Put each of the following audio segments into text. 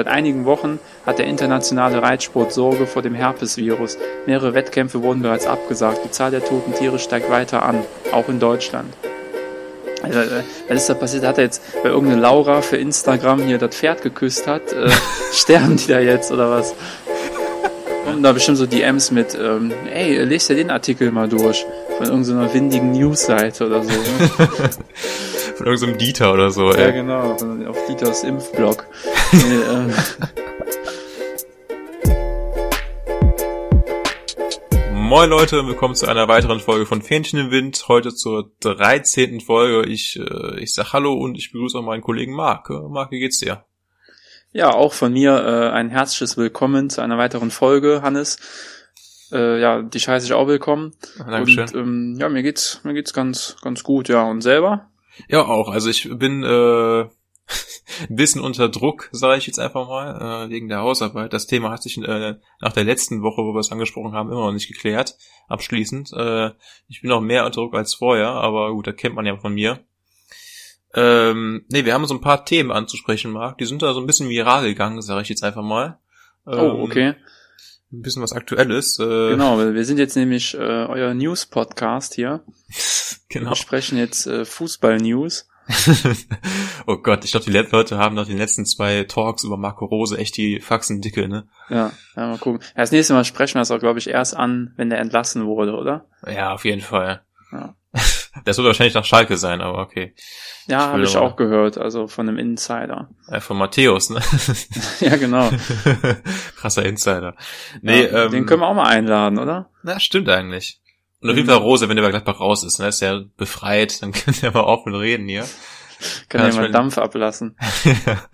Seit einigen Wochen hat der internationale Reitsport Sorge vor dem Herpesvirus. Mehrere Wettkämpfe wurden bereits abgesagt. Die Zahl der toten Tiere steigt weiter an, auch in Deutschland. Also, was ist da passiert? Hat er jetzt, weil irgendeine Laura für Instagram hier das Pferd geküsst hat, äh, sterben die da jetzt oder was? Und da bestimmt so DMs mit, ähm, ey, lest dir den Artikel mal durch. Von irgendeiner windigen Newsseite oder so. Ne? Von irgendeinem Dieter oder so, ja, ey. genau, auf Dieters Impfblog. Ähm, Moin Leute, willkommen zu einer weiteren Folge von Fähnchen im Wind. Heute zur 13. Folge. Ich, äh, ich sag Hallo und ich begrüße auch meinen Kollegen Marc. Äh, Marc, wie geht's dir? ja, auch von mir äh, ein herzliches Willkommen zu einer weiteren Folge, Hannes. Äh, ja, dich heiße ich auch willkommen. Dankeschön. Und ähm, ja, mir geht's, mir geht's ganz, ganz gut, ja. Und selber? Ja, auch. Also ich bin äh, ein bisschen unter Druck, sage ich jetzt einfach mal, äh, wegen der Hausarbeit. Das Thema hat sich äh, nach der letzten Woche, wo wir es angesprochen haben, immer noch nicht geklärt, abschließend. Äh, ich bin noch mehr unter Druck als vorher, aber gut, das kennt man ja von mir. Ähm, nee, wir haben so ein paar Themen anzusprechen, Marc. Die sind da so ein bisschen viral gegangen, sage ich jetzt einfach mal. Oh, Ähm, okay. Ein bisschen was Aktuelles. Äh, Genau, wir sind jetzt nämlich äh, euer News-Podcast hier. genau. Wir sprechen jetzt äh, Fußball-News. oh Gott, ich glaube, die Leute haben nach den letzten zwei Talks über Marco Rose echt die Faxen dicke, ne? Ja, ja, mal gucken. Ja, das nächste Mal sprechen wir das auch, glaube ich, erst an, wenn der entlassen wurde, oder? Ja, auf jeden Fall. Ja. Das wird wahrscheinlich nach Schalke sein, aber okay. Ja, habe ich aber- auch gehört, also von einem Insider. Äh, von Matthäus, ne? ja, genau. Krasser Insider. Nee, ja, ähm, den können wir auch mal einladen, oder? na, stimmt eigentlich. Und auf jeden Mhm. Fall Rose, wenn der bei Gladbach raus ist, ne, ist er befreit, dann können wir mal offen reden hier. Kann Ja, ja ich mal Dampf ablassen.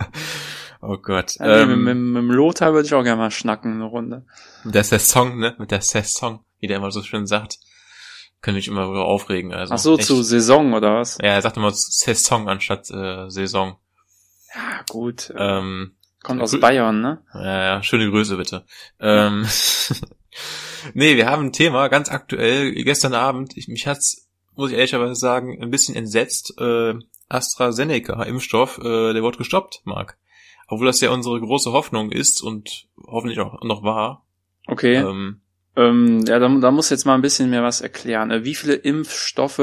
oh Gott. Ja, nee, ähm, mit, mit, mit dem Lothar würde ich auch gerne mal schnacken, eine Runde. mit der Saison, ne? Mit der Saison, wie der immer so schön sagt. Können mich immer darüber aufregen. Also Ach so, echt. zu Saison oder was? Ja, er sagt immer Saison anstatt äh, Saison. Ja, gut. äh, Ähm, Kommt ja, aus. Bayern, ne? ja, ja, schöne Grüße bitte. Ähm, nee, wir haben ein Thema, ganz aktuell, gestern Abend, ich, mich hat's, muss ich ehrlicherweise sagen, ein bisschen entsetzt, äh, AstraZeneca-Impfstoff, äh, der wurde gestoppt, Marc. Obwohl das ja unsere große Hoffnung ist und hoffentlich auch noch war. Okay. Ähm, Ähm, ja, da, da muss jetzt mal ein bisschen mehr was erklären. Äh, Wie viele Impfstoffe,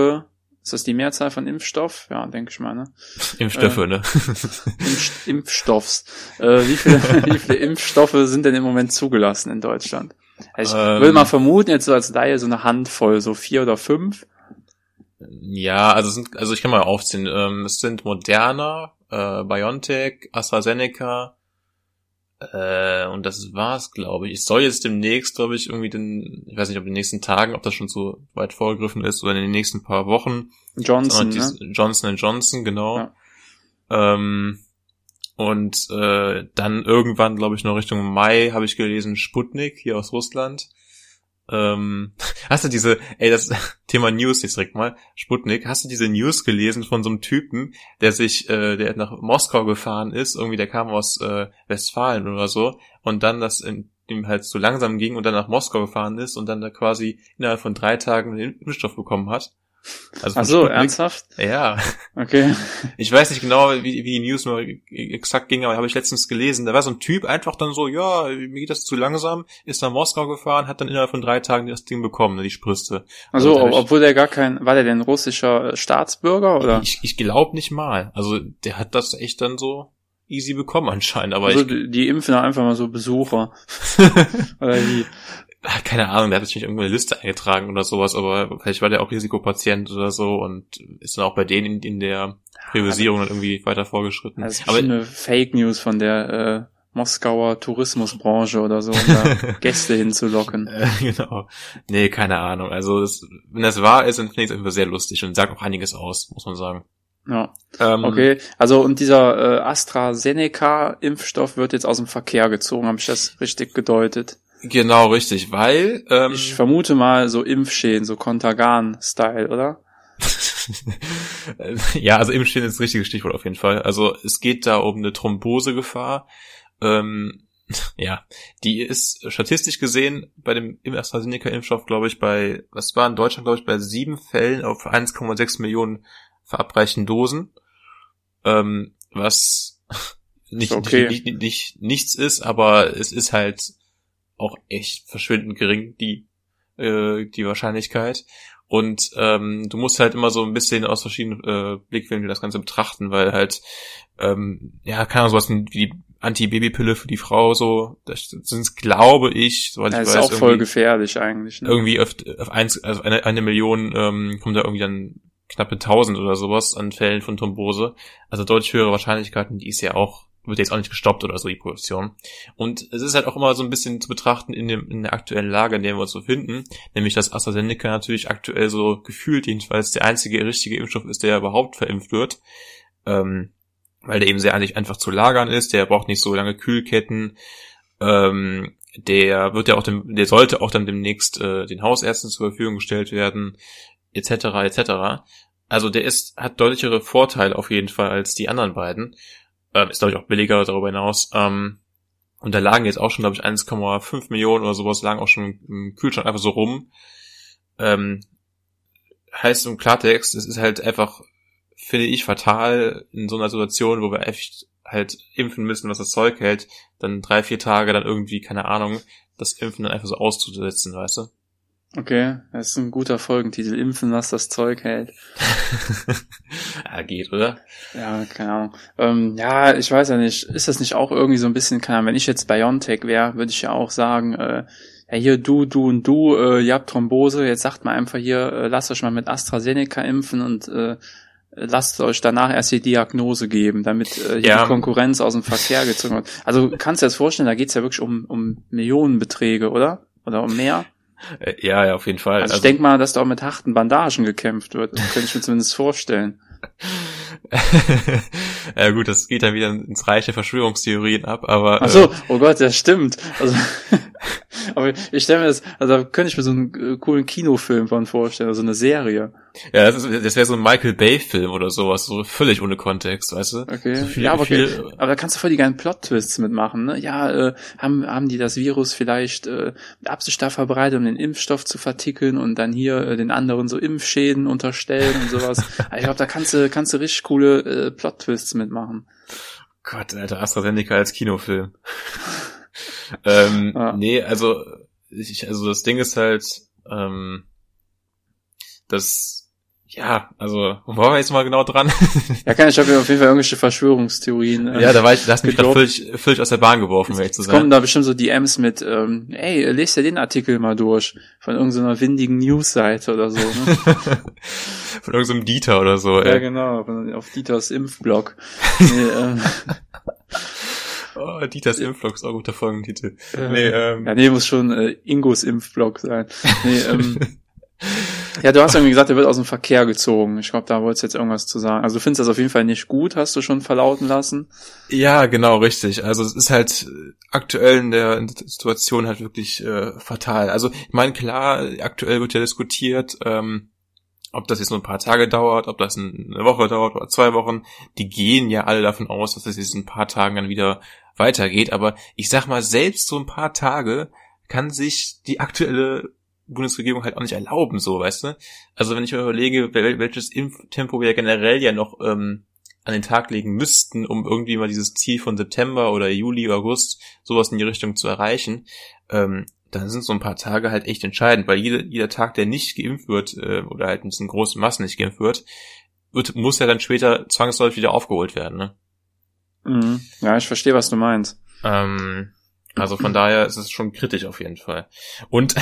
ist das die Mehrzahl von Impfstoff? Ja, denke ich mal, ne? Impfstoffe, Äh. ne? Impf Impfstoffs. Äh, wie, viele, wie viele Impfstoffe sind denn im Moment zugelassen in Deutschland? Also ich Ähm. würde mal vermuten, jetzt so als Laie so eine Handvoll, so vier oder fünf. Ja, also sind, also ich kann mal aufziehen. Ähm, es sind Moderna, äh, BioNTech, AstraZeneca, äh, und das war's, glaube ich. Es soll jetzt demnächst, glaube ich, irgendwie den, ich weiß nicht, ob in den nächsten Tagen, ob das schon so weit vorgegriffen ist oder in den nächsten paar Wochen. Johnson, ne? Johnson Johnson, genau. Ja. Ähm, und äh, dann irgendwann, glaube ich, noch Richtung Mai habe ich gelesen, Sputnik hier aus Russland. Ähm, hast du diese, ey, das Thema News jetzt direkt mal, Sputnik, hast du diese News gelesen von so einem Typen, der sich, äh, der nach Moskau gefahren ist, irgendwie der kam aus äh, Westfalen oder so, und dann das in, ihm halt so langsam ging und dann nach Moskau gefahren ist und dann da quasi innerhalb von drei Tagen den Impfstoff bekommen hat. Also Ach so, Sputnik. ernsthaft? Ja, Okay. ich weiß nicht genau, wie, wie die News nur exakt ging, aber habe ich letztens gelesen. Da war so ein Typ einfach dann so, ja, mir geht das zu langsam, ist nach Moskau gefahren, hat dann innerhalb von drei Tagen das Ding bekommen, die Spritze. Also, Also, obwohl der gar kein, war der denn russischer Staatsbürger oder? Ich, ich glaube nicht mal. Also der hat das echt dann so easy bekommen anscheinend, aber also, ich, die, die impfen einfach mal so Besucher. oder wie? Ah, keine Ahnung, der hat sich nicht irgendwo eine Liste eingetragen oder sowas, aber vielleicht war der auch Risikopatient oder so und ist dann auch bei denen in, in der Priorisierung dann irgendwie weiter vorgeschritten. Das ist aber eine Fake News von der äh, Moskauer Tourismusbranche oder so, um da Gäste hinzulocken. Äh, genau. Nee, keine Ahnung. Also das, wenn das wahr ist, dann finde ich es einfach sehr lustig und sagt auch einiges aus, muss man sagen. Ja, Ähm, okay. Also und dieser äh, AstraZeneca-Impfstoff wird jetzt aus dem Verkehr gezogen, habe ich das richtig gedeutet? Genau, richtig, weil ähm, Ich vermute mal so Impfschäden, so Kontergan-Style, oder? ja, also im Stehen ist das richtige Stichwort auf jeden Fall. Also es geht da um eine Thrombosegefahr. Ähm, ja, die ist statistisch gesehen bei dem AstraZeneca-Impfstoff, glaube ich, bei, was war in Deutschland, glaube ich, bei sieben Fällen auf 1,6 Millionen verabreichten Dosen. Ähm, was nicht, okay. nicht, nicht, nicht nichts ist, aber es ist halt auch echt verschwindend gering, die, äh, die Wahrscheinlichkeit. Und ähm, du musst halt immer so ein bisschen aus verschiedenen äh, Blickwinkeln das Ganze betrachten, weil halt, ähm, ja, keine Ahnung, sowas wie die Anti-Baby-Pille für die Frau so, das sind glaube ich, soweit Ja, ich ist weiß, auch voll gefährlich eigentlich. Ne? irgendwie auf, auf eins, also eine, eine Million ähm, kommt da irgendwie dann knappe tausend oder sowas an Fällen von Thrombose. Also deutlich höhere Wahrscheinlichkeiten, die ist ja auch, wird jetzt auch nicht gestoppt oder so, die Produktion. Und es ist halt auch immer so ein bisschen zu betrachten in, dem, in der aktuellen Lage, in der wir uns befinden, nämlich dass AstraZeneca natürlich aktuell so gefühlt jedenfalls der einzige richtige Impfstoff ist, der überhaupt verimpft wird. Ähm, weil der eben sehr eigentlich einfach zu lagern ist, der braucht nicht so lange Kühlketten, ähm, der wird ja auch dem, der sollte auch dann demnächst äh, den Hausärzten zur Verfügung gestellt werden, etc. etc. Also der ist, hat deutlichere Vorteile auf jeden Fall als die anderen beiden. Ähm, ist, glaube ich, auch billiger darüber hinaus. Ähm, und da lagen jetzt auch schon, glaube ich, 1,5 Millionen oder sowas lagen auch schon im Kühlschrank einfach so rum. Ähm, heißt im Klartext, es ist halt einfach, finde ich, fatal in so einer Situation, wo wir echt halt impfen müssen, was das Zeug hält, dann drei, vier Tage dann irgendwie, keine Ahnung, das Impfen dann einfach so auszusetzen, weißt du? Okay, das ist ein guter Folgentitel. Impfen, was das Zeug hält. ja, geht, oder? Ja, keine Ahnung. Ähm, ja, ich weiß ja nicht. Ist das nicht auch irgendwie so ein bisschen, keine Ahnung, wenn ich jetzt Biontech wäre, würde ich ja auch sagen, äh, ja hier du, du und du, äh, ihr habt Thrombose, jetzt sagt mal einfach hier, äh, lasst euch mal mit AstraZeneca impfen und äh, lasst euch danach erst die Diagnose geben, damit äh, hier Ja. die Konkurrenz aus dem Verkehr gezogen wird. Also kannst du dir das vorstellen, da geht's ja wirklich um, um Millionenbeträge, oder? Oder um mehr? Äh, Ja, ja, auf jeden Fall. Also, ich denke mal, dass da auch mit harten Bandagen gekämpft wird. Das könnte ich mir zumindest vorstellen. ja gut, das geht dann wieder ins Reich der Verschwörungstheorien ab, aber Ach so, oh Gott, das stimmt. Also, aber ich stelle mir das, also da könnte ich mir so einen äh, coolen Kinofilm von vorstellen, also eine Serie. äh, ja, das, ist- das wäre so ein Michael Bay Film oder sowas, so völlig ohne Kontext, weißt du? Okay. So viel, ja, aber, okay. viel, aber da kannst du voll die geilen Plot-Twists mitmachen, ne? Ja, äh, haben, haben die das Virus vielleicht äh, mit Absicht da verbreitet, um den Impfstoff zu vertickeln und dann hier äh, den anderen so Impfschäden unterstellen und sowas. Aber ich glaube, da kannst du, kannst du richtig coole äh, Plot-Twists mitmachen. Gott, Alter, AstraZeneca als Kinofilm. ähm, Ja. Nee, also, ich, also das Ding ist halt, ähm, das, ja, also, wo waren wir jetzt mal genau dran? Ja, kann ich habe auf jeden Fall irgendwelche Verschwörungstheorien. äh, ja, da war ich, da hast du mich gerade völlig, völlig aus der Bahn geworfen, wenn ich zu Es kommen da bestimmt so DMs mit, ähm, ey, lest dir den Artikel mal durch von irgendeiner windigen Newsseite oder so. Ne? Von irgendeinem Dieter oder so, ja, ey. genau, von- auf Dieters Impfblog. Nee, ähm, Oh, Dieters Impflog ist auch ein guter Folgentitel. äh, Nee, ähm, ja, nee, muss schon äh, Ingos Impfblog sein. Nee, ähm, ja, du hast irgendwie gesagt, er wird aus dem Verkehr gezogen. Ich glaube, da wolltest du jetzt irgendwas zu sagen. Also du findest das auf jeden Fall nicht gut, hast du schon verlauten lassen. Ja, genau, richtig. Also es ist halt aktuell in der, Situation halt wirklich äh, fatal. Also ich meine, klar, aktuell wird ja diskutiert, ähm, ob das jetzt nur ein paar Tage dauert, ob das ein- eine Woche dauert oder zwei Wochen. Die gehen ja alle davon aus, dass das jetzt in ein paar Tagen dann wieder weitergeht. Aber ich sag mal, selbst so ein paar Tage kann sich die aktuelle Bundesregierung halt auch nicht erlauben, so, weißt du? Also wenn ich mir überlege, wel- welches Impftempo wir generell ja noch ähm, an den Tag legen müssten, um irgendwie mal dieses Ziel von September oder Juli, August, sowas in die Richtung zu erreichen, ähm, dann sind so ein paar Tage halt echt entscheidend, weil jeder, jeder Tag, der nicht geimpft wird, äh, oder halt in diesen großen Massen nicht geimpft wird, wird, muss ja dann später zwangsläufig wieder aufgeholt werden, ne? Mhm. Ja, ich verstehe, was du meinst. Ähm, also von daher ist es schon kritisch auf jeden Fall. Und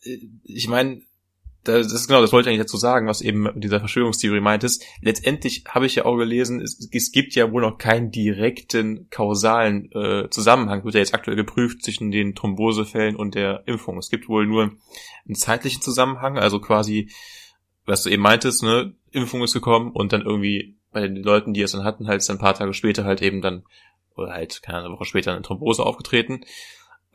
ich meine, das ist genau, das wollte ich eigentlich dazu sagen, was eben dieser Verschwörungstheorie meintest. Letztendlich habe ich ja auch gelesen, es, es gibt ja wohl noch keinen direkten kausalen äh, Zusammenhang, wird ja jetzt aktuell geprüft zwischen den Thrombosefällen und der Impfung. Es gibt wohl nur einen zeitlichen Zusammenhang, also quasi, was du eben meintest, ne, Impfung ist gekommen und dann irgendwie bei den Leuten, die es dann hatten, halt ist ein paar Tage später halt eben dann, oder halt, keine Ahnung, eine Woche später eine Thrombose aufgetreten.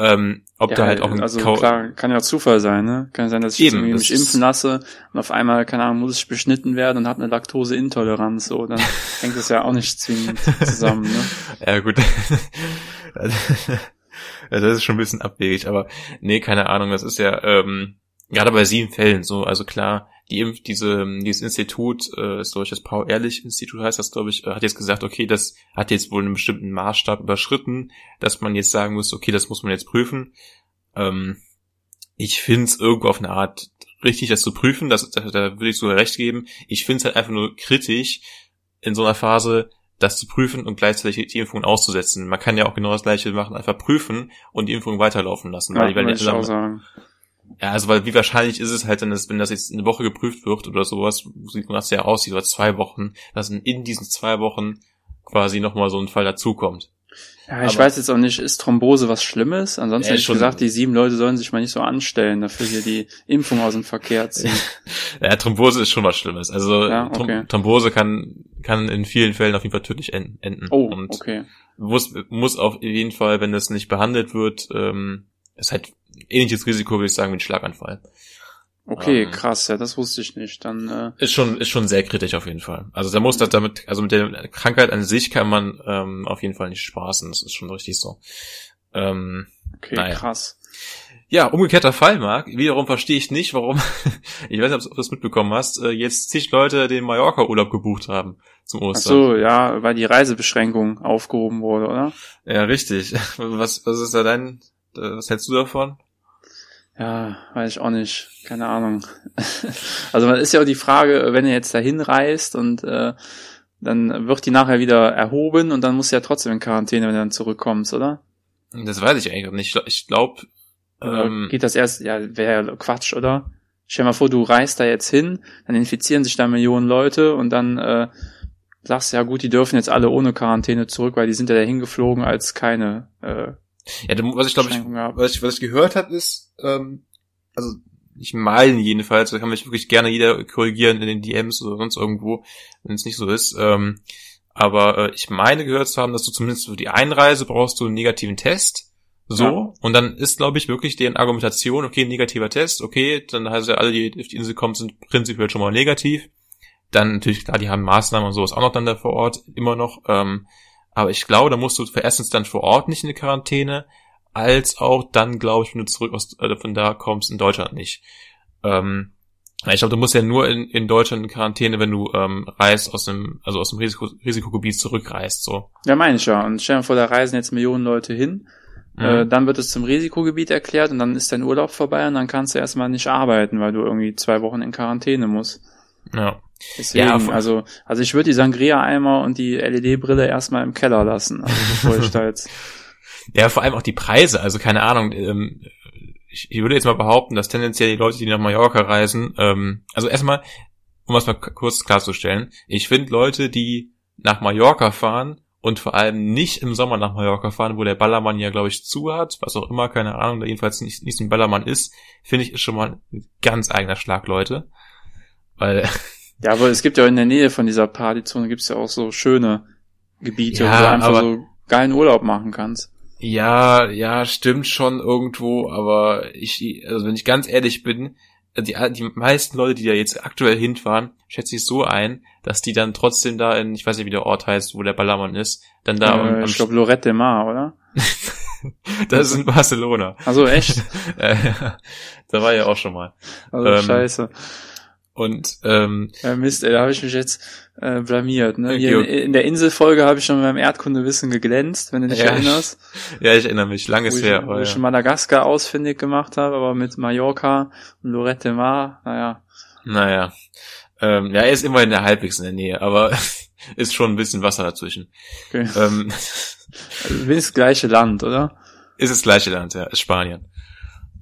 Ähm, ob ja, da halt auch ein also Kau- klar, kann ja Zufall sein, ne? Kann sein, dass ich Eben, mich impfen lasse und auf einmal, keine Ahnung, muss ich beschnitten werden und habe eine Laktoseintoleranz, so, dann hängt das ja auch nicht zwingend zusammen, ne? Ja, gut. Ja, das ist schon ein bisschen abwegig, aber nee, keine Ahnung, das ist ja, ähm, gerade bei sieben Fällen so, also klar, die diese dieses Institut, äh, ist durch das Paul Ehrlich Institut heißt das, glaube ich, äh, hat jetzt gesagt, okay, das hat jetzt wohl einen bestimmten Maßstab überschritten, dass man jetzt sagen muss, okay, das muss man jetzt prüfen. Ähm, ich finde es irgendwo auf eine Art richtig, das zu prüfen, das, da, da würde ich sogar recht geben. Ich finde es halt einfach nur kritisch, in so einer Phase das zu prüfen und gleichzeitig die Impfung auszusetzen. Man kann ja auch genau das gleiche machen, einfach prüfen und die Impfung weiterlaufen lassen. Ja, weil die werden ich auch sagen. Ja, also weil wie wahrscheinlich ist es halt, wenn das, wenn das jetzt eine Woche geprüft wird oder sowas, sieht man das ja aussieht, oder zwei Wochen, dass in diesen zwei Wochen quasi nochmal so ein Fall dazukommt. Ja, ich Aber weiß jetzt auch nicht, ist Thrombose was Schlimmes? Ansonsten Ja, hätte ich gesagt, die sieben Leute sollen sich mal nicht so anstellen, dafür hier die Impfung aus dem Verkehr ziehen. Ja, Thrombose ist schon was Schlimmes. Also Ja, okay. Thrombose kann kann in vielen Fällen auf jeden Fall tödlich en- enden. Oh, und okay. muss muss auf jeden Fall, wenn das nicht behandelt wird, ähm, ist halt ähnliches Risiko, würde ich sagen, wie ein Schlaganfall. Okay, Ähm. krass, ja, das wusste ich nicht. Dann, äh, Ist schon ist schon sehr kritisch auf jeden Fall. Also da muss das damit, also mit der Krankheit an sich kann man ähm, auf jeden Fall nicht spaßen. Das ist schon richtig so. Ähm, okay, Naja. krass. Ja, umgekehrter Fall, Marc. Wiederum verstehe ich nicht, warum, ich weiß nicht, ob du das mitbekommen hast, äh, jetzt zig Leute den Mallorca-Urlaub gebucht haben zum Ach Ostern. so, ja, weil die Reisebeschränkung aufgehoben wurde, oder? Ja, richtig. Was, was ist da dein, was hältst du davon? Ja, weiß ich auch nicht. Keine Ahnung. also man ist ja auch die Frage, wenn ihr jetzt dahin reist und äh, dann wird die nachher wieder erhoben und dann musst du ja trotzdem in Quarantäne, wenn du dann zurückkommst, oder? Das weiß ich eigentlich nicht. Ich glaube, ähm, geht das erst, ja, wäre ja Quatsch, oder? Stell dir mal vor, du reist da jetzt hin, dann infizieren sich da Millionen Leute und dann äh, sagst du, ja gut, die dürfen jetzt alle ohne Quarantäne zurück, weil die sind ja dahin geflogen, als keine äh, ja, was ich glaube ich, was ich, was ich gehört habe, ist, ähm, also ich meine jedenfalls, da kann mich wirklich gerne jeder korrigieren in den DMs oder sonst irgendwo, wenn es nicht so ist. Ähm, aber äh, ich meine gehört zu haben, dass du zumindest für die Einreise brauchst du einen negativen Test. So, Ja. und dann ist, glaube ich, wirklich deren Argumentation, okay, negativer Test, okay, dann heißt ja, alle, die auf die Insel kommen, sind prinzipiell schon mal negativ. Dann natürlich, klar, die haben Maßnahmen und sowas auch noch dann da vor Ort, immer noch. Ähm, aber ich glaube, da musst du für erstens dann vor Ort nicht in die Quarantäne, als auch dann, glaube ich, wenn du zurück aus, äh, von da kommst, in Deutschland nicht. Ähm, ich glaube, du musst ja nur in, in Deutschland in Quarantäne, wenn du ähm, reist aus dem, also aus dem Risiko, Risikogebiet zurückreist, so. Ja, meine ich ja. Und stell dir vor, da reisen jetzt Millionen Leute hin. Äh, Mhm. dann wird es zum Risikogebiet erklärt und dann ist dein Urlaub vorbei und dann kannst du erstmal nicht arbeiten, weil du irgendwie zwei Wochen in Quarantäne musst. ja. Deswegen, Ja, also, also ich würde die Sangria-Eimer und die LED-Brille erstmal im Keller lassen, also bevor ich da jetzt. Ja, vor allem auch die Preise, also keine Ahnung, ähm, ich, ich würde jetzt mal behaupten, dass tendenziell die Leute, die nach Mallorca reisen, ähm, also erstmal, um es mal kurz klarzustellen, ich finde Leute, die nach Mallorca fahren und vor allem nicht im Sommer nach Mallorca fahren, wo der Ballermann ja, glaube ich, zu hat, was auch immer, keine Ahnung, da jedenfalls nicht, nicht ein Ballermann ist, finde ich, ist schon mal ein ganz eigener Schlag, Leute. Weil, Ja, aber es gibt ja in der Nähe von dieser Partyzone gibt's ja auch so schöne Gebiete, Ja, wo du einfach so geilen Urlaub machen kannst. Ja, ja, stimmt schon irgendwo, aber ich, also wenn ich ganz ehrlich bin, die, die meisten Leute, die da jetzt aktuell hinfahren, schätze ich so ein, dass die dann trotzdem da in, ich weiß nicht, wie der Ort heißt, wo der Ballermann ist, dann da am, äh, am ich glaube Lorette de Mar, oder? das ist in Barcelona. Also echt? Äh, da war ja auch schon mal. Also Ähm, scheiße. Und ähm, Ja, Mist, ey, da habe ich mich jetzt äh, blamiert. Ne? Hier in, in der Inselfolge habe ich schon beim Erdkundewissen geglänzt, wenn du dich Ja, erinnerst. ja, ich erinnere mich, Wo langes ich, her. wo aber ich ja. schon Madagaskar ausfindig gemacht habe, aber mit Mallorca und Lorette Mar, naja. Naja. Ähm, ja, er ist immerhin der halbwegs in der Nähe, aber ist schon ein bisschen Wasser dazwischen. Okay. Ähm, Also wenigstens gleiche Land, oder? Ist das gleiche Land, ja, ist Spanien.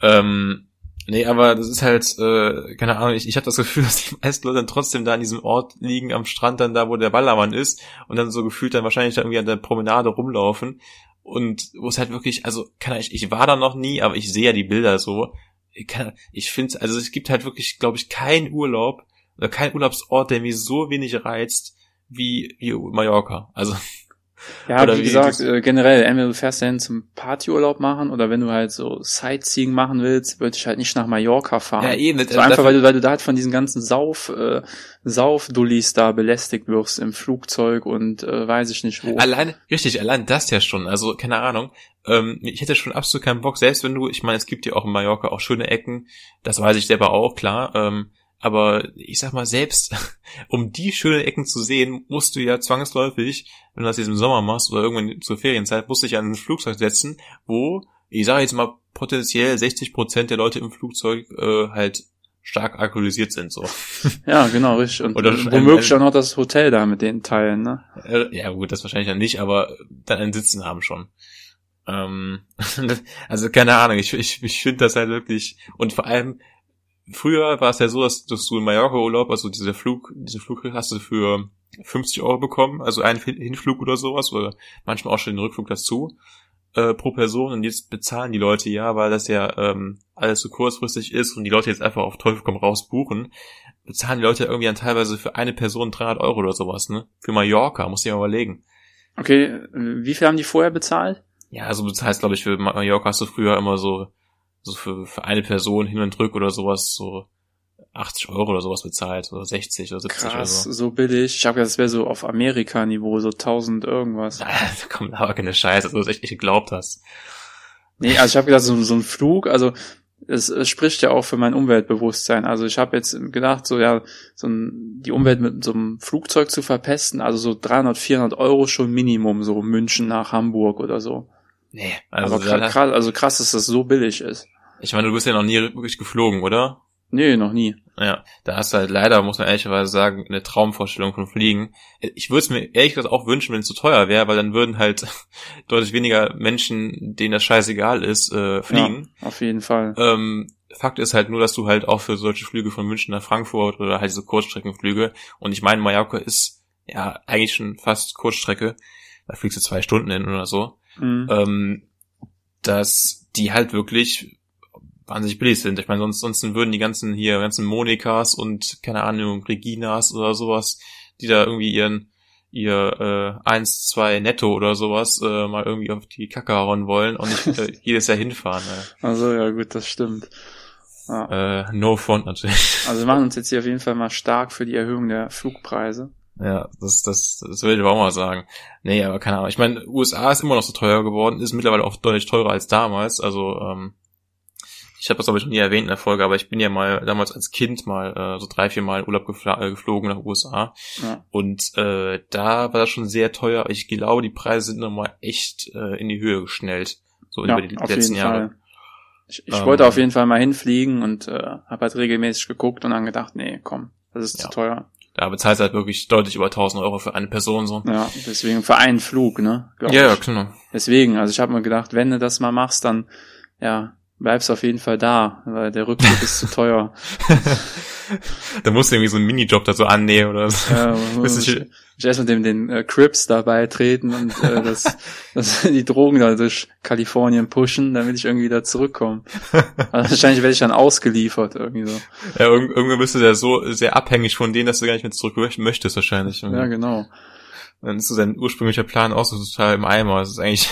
Ähm, nee, aber das ist halt, äh, keine Ahnung, ich, ich habe das Gefühl, dass die meisten Leute dann trotzdem da an diesem Ort liegen, am Strand dann da, wo der Ballermann ist und dann so gefühlt dann wahrscheinlich da irgendwie an der Promenade rumlaufen und wo es halt wirklich, also, keine Ahnung, ich, ich war da noch nie, aber ich sehe ja die Bilder so. Ich, kann- ich finde, also es gibt halt wirklich, glaube ich, keinen Urlaub oder keinen Urlaubsort, der mich so wenig reizt wie, wie Mallorca. Also, Ja, Oder wie wie gesagt, äh, generell, entweder du fährst dahin zum Partyurlaub machen oder wenn du halt so Sightseeing machen willst, würde ich halt nicht nach Mallorca fahren. ja, eben. So einfach, weil du, weil du da halt von diesen ganzen Sauf, äh, Saufdullis da belästigt wirst im Flugzeug und äh, weiß ich nicht wo. Allein, richtig, allein das ja schon. Also, keine Ahnung. Ähm, ich hätte schon absolut keinen Bock, selbst wenn du, ich meine, es gibt ja auch in Mallorca auch schöne Ecken, das weiß ich selber auch, klar. Ähm, Aber ich sag mal, selbst um die schönen Ecken zu sehen, musst du ja zwangsläufig, wenn du das jetzt im Sommer machst oder irgendwann zur Ferienzeit, musst du dich an ein Flugzeug setzen, wo, ich sage jetzt mal, potenziell 60 Prozent der Leute im Flugzeug äh, halt stark alkoholisiert sind, so. Ja, genau, richtig. Und Oder womöglich auch noch das Hotel da mit den Teilen, ne? Äh, Ja, gut, das wahrscheinlich dann nicht, aber dann ein Sitzen haben schon. Ähm, also keine Ahnung, ich, ich, ich finde das halt wirklich, und vor allem, früher war es ja so, dass, dass du in Mallorca-Urlaub, also dieser Flug, diese Flug hast du für 50 Euro bekommen, also einen Hin- Hinflug oder sowas, oder manchmal auch schon den Rückflug dazu, äh, pro Person, und jetzt bezahlen die Leute ja, weil das ja ähm, alles so kurzfristig ist und die Leute jetzt einfach auf Teufel komm raus buchen, bezahlen die Leute irgendwie dann teilweise für eine Person 300 Euro oder sowas, ne? Für Mallorca, muss ich mal überlegen. Okay, wie viel haben die vorher bezahlt? Ja, also bezahlst, glaube ich, für Mallorca hast du früher immer so, so für, für eine Person hin und rück oder sowas, so 80 Euro oder sowas bezahlt, oder 60 oder 70 Krass, oder so. so billig. Ich habe gedacht, das wäre so auf Amerika-Niveau, so 1000 irgendwas. da kommt aber keine Scheiße, dass du das echt nicht geglaubt hast. Nee, also ich habe gedacht, so, so ein Flug, also es, es spricht ja auch für mein Umweltbewusstsein. Also ich habe jetzt gedacht, so ja, so ein, die Umwelt mit so einem Flugzeug zu verpesten, also so 300, 400 Euro schon Minimum, so München nach Hamburg oder so. Nee, also, Aber krass, krass, also krass, dass das so billig ist. Ich meine, du bist ja noch nie wirklich geflogen, oder? Nee, noch nie. Ja, da hast du halt leider, muss man ehrlicherweise sagen, eine Traumvorstellung von Fliegen. Ich würde es mir ehrlich gesagt auch wünschen, wenn es zu teuer wäre, weil dann würden halt deutlich weniger Menschen, denen das scheißegal ist, äh, fliegen. Ja, auf jeden Fall. Ähm, Fakt ist halt nur, dass du halt auch für solche Flüge von München nach Frankfurt oder halt diese Kurzstreckenflüge und ich meine, Mallorca ist ja eigentlich schon fast Kurzstrecke, da fliegst du zwei Stunden hin oder so, Mhm. ähm, dass die halt wirklich wahnsinnig billig sind. Ich meine, sonst, sonst würden die ganzen hier, ganzen Monikas und keine Ahnung, Reginas oder sowas, die da irgendwie ihren ihr äh, 1, 2 netto oder sowas äh, mal irgendwie auf die Kacke hauen wollen und nicht äh, jedes Jahr hinfahren. Ey. Also ja, gut, das stimmt. Ja. Äh, no front natürlich. Also wir machen uns jetzt hier auf jeden Fall mal stark für die Erhöhung der Flugpreise. Ja, das, das, das will ich aber auch mal sagen. Nee, aber keine Ahnung. Ich meine, USA ist immer noch so teuer geworden, ist mittlerweile auch deutlich teurer als damals. Also, ähm, ich habe das glaube ich noch nie erwähnt in der Folge, aber ich bin ja mal damals als Kind mal äh, so drei, vier Mal in Urlaub gefla- äh, geflogen nach USA. Ja. Und äh, da war das schon sehr teuer. Ich glaube, die Preise sind nochmal echt äh, in die Höhe geschnellt. So Ja, über die letzten Jahre. Fall. Ich, ich Ähm, wollte auf jeden Fall mal hinfliegen und äh, habe halt regelmäßig geguckt und dann gedacht, nee, komm, das ist Ja. zu teuer. Da bezahlst halt wirklich deutlich über 1000 Euro für eine Person so. Ja, deswegen für einen Flug, ne? Ja, ja, genau. Deswegen, also ich habe mir gedacht, wenn du das mal machst, dann ja, bleibst auf jeden Fall da, weil der Rückflug ist zu teuer. da musst du irgendwie so einen Minijob da so annehmen oder so. Ja, muss ich- ich, erst mit dem den äh, Crips dabei treten und äh, das, das die Drogen da durch Kalifornien pushen, damit ich irgendwie wieder zurückkomme. Also wahrscheinlich werde ich dann ausgeliefert irgendwie so. Ja, irg irgendwann bist du ja so sehr abhängig von denen, dass du gar nicht mehr zurück möcht- möchtest wahrscheinlich. Ja, genau. Dann ist so dein ursprünglicher Plan auch so total im Eimer. Das ist eigentlich,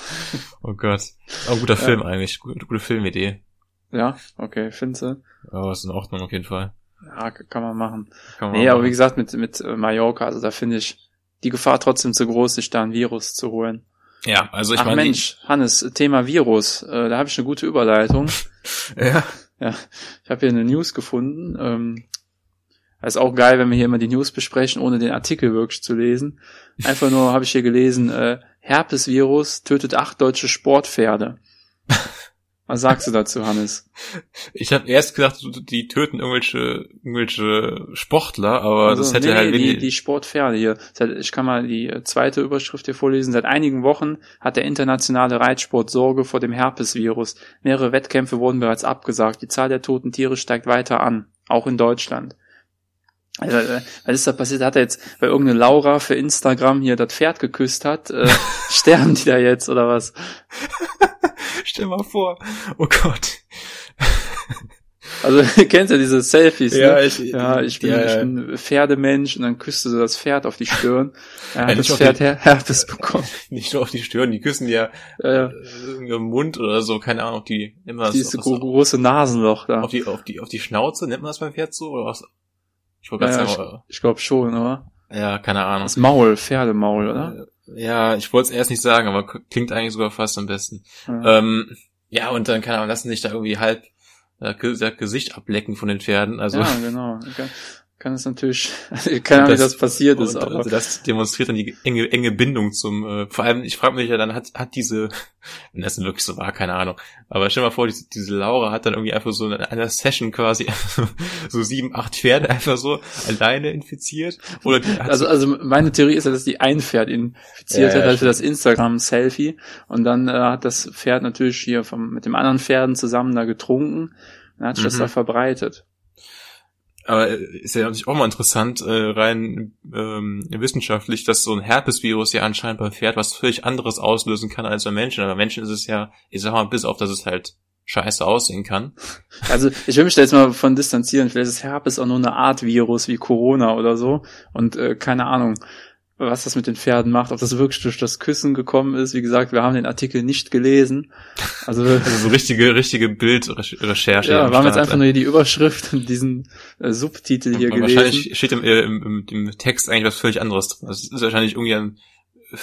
oh Gott. Auch ein guter Ja. Film eigentlich. Gute, gute Filmidee. Ja, okay, findest du? Aber ist in Ordnung auf jeden Fall. Ja, kann man machen. Kann man Nee, aber wie machen. gesagt, mit, mit äh, Mallorca, also da finde ich die Gefahr trotzdem zu groß, sich da ein Virus zu holen. Ja, also ich Ach meine. Mensch, Hannes, Thema Virus, äh, da habe ich eine gute Überleitung. Ja. Ich habe hier eine News gefunden. Ähm, ist auch geil, wenn wir hier immer die News besprechen, ohne den Artikel wirklich zu lesen. Einfach nur habe ich hier gelesen, äh, Herpesvirus tötet acht deutsche Sportpferde. Was sagst du dazu, Hannes? Ich habe erst gedacht, die töten irgendwelche, irgendwelche Sportler, aber das Also, hätte nee, halt nee, die, wenig. die Sportpferde hier. Ich kann mal die äh, zweite Überschrift hier vorlesen. Seit einigen Wochen hat der internationale Reitsport Sorge vor dem Herpesvirus. Mehrere Wettkämpfe wurden bereits abgesagt. Die Zahl der toten Tiere steigt weiter an, auch in Deutschland. Also, äh, was ist da passiert? Hat er jetzt, weil irgendeine Laura für Instagram hier das Pferd geküsst hat, äh, sterben die da jetzt oder was? Stell mal vor. Oh Gott. Also, kennst du diese Selfies, ne? ich, Ja, ich bin, ja, ich ja. bin Pferdemensch und dann küsste so das Pferd auf die Stirn. Er hat Ja, das Pferd die- Her Herpes bekommen. nicht nur auf die Stirn, die küssen ja Äh, äh, irgendwie im Mund oder so, keine Ahnung, die immer dieses so, gro große Nasenloch da. auf die auf die auf die Schnauze nennt man das beim Pferd so oder was? Ich wollte Ja, sagen, Ich glaube schon, oder? äh, ja, keine Ahnung. Das Maul, Pferdemaul, oder? Äh, Ja, ich wollte es erst nicht sagen, aber klingt eigentlich sogar fast am besten. Ja. Ähm, ja, und dann, keine Ahnung, lassen sich da irgendwie halb das Gesicht ablecken von den Pferden. Also ja, genau. Kann, kann es natürlich, also keine Ahnung, wie das passiert ist. Und, Aber also das demonstriert dann die enge, enge Bindung zum, äh, vor allem, ich frage mich ja, dann hat, hat diese, wenn das denn wirklich so war, keine Ahnung, aber stell mal vor, diese, diese Laura hat dann irgendwie einfach so in einer Session quasi so sieben, acht Pferde einfach so alleine infiziert. Oder also, also meine Theorie ist ja, dass die ein Pferd infiziert Ja, hat, halt für das Instagram-Selfie. Und dann äh, hat das Pferd natürlich hier vom, mit dem anderen Pferden zusammen da getrunken. Dann hat sich das Mhm. da verbreitet. Aber äh, ist ja natürlich auch mal interessant, äh, rein ähm, wissenschaftlich, dass so ein Herpesvirus ja anscheinend beim Pferd was völlig anderes auslösen kann als bei Menschen. Aber bei Menschen ist es ja, ich sag mal, bis auf, dass es halt scheiße aussehen kann. Also ich will mich da jetzt mal von distanzieren. Vielleicht ist Herpes auch nur eine Art Virus wie Corona oder so. Und äh, keine Ahnung, was das mit den Pferden macht. Ob das wirklich durch das Küssen gekommen ist. Wie gesagt, wir haben den Artikel nicht gelesen. Also Also so richtige, richtige Bildrecherche. ja, wir haben jetzt einfach nur hier die Überschrift und diesen äh, Subtitel hier Und gelesen. wahrscheinlich steht im, äh, im, im, im Text eigentlich was völlig anderes drin. Also es ist wahrscheinlich irgendwie ein,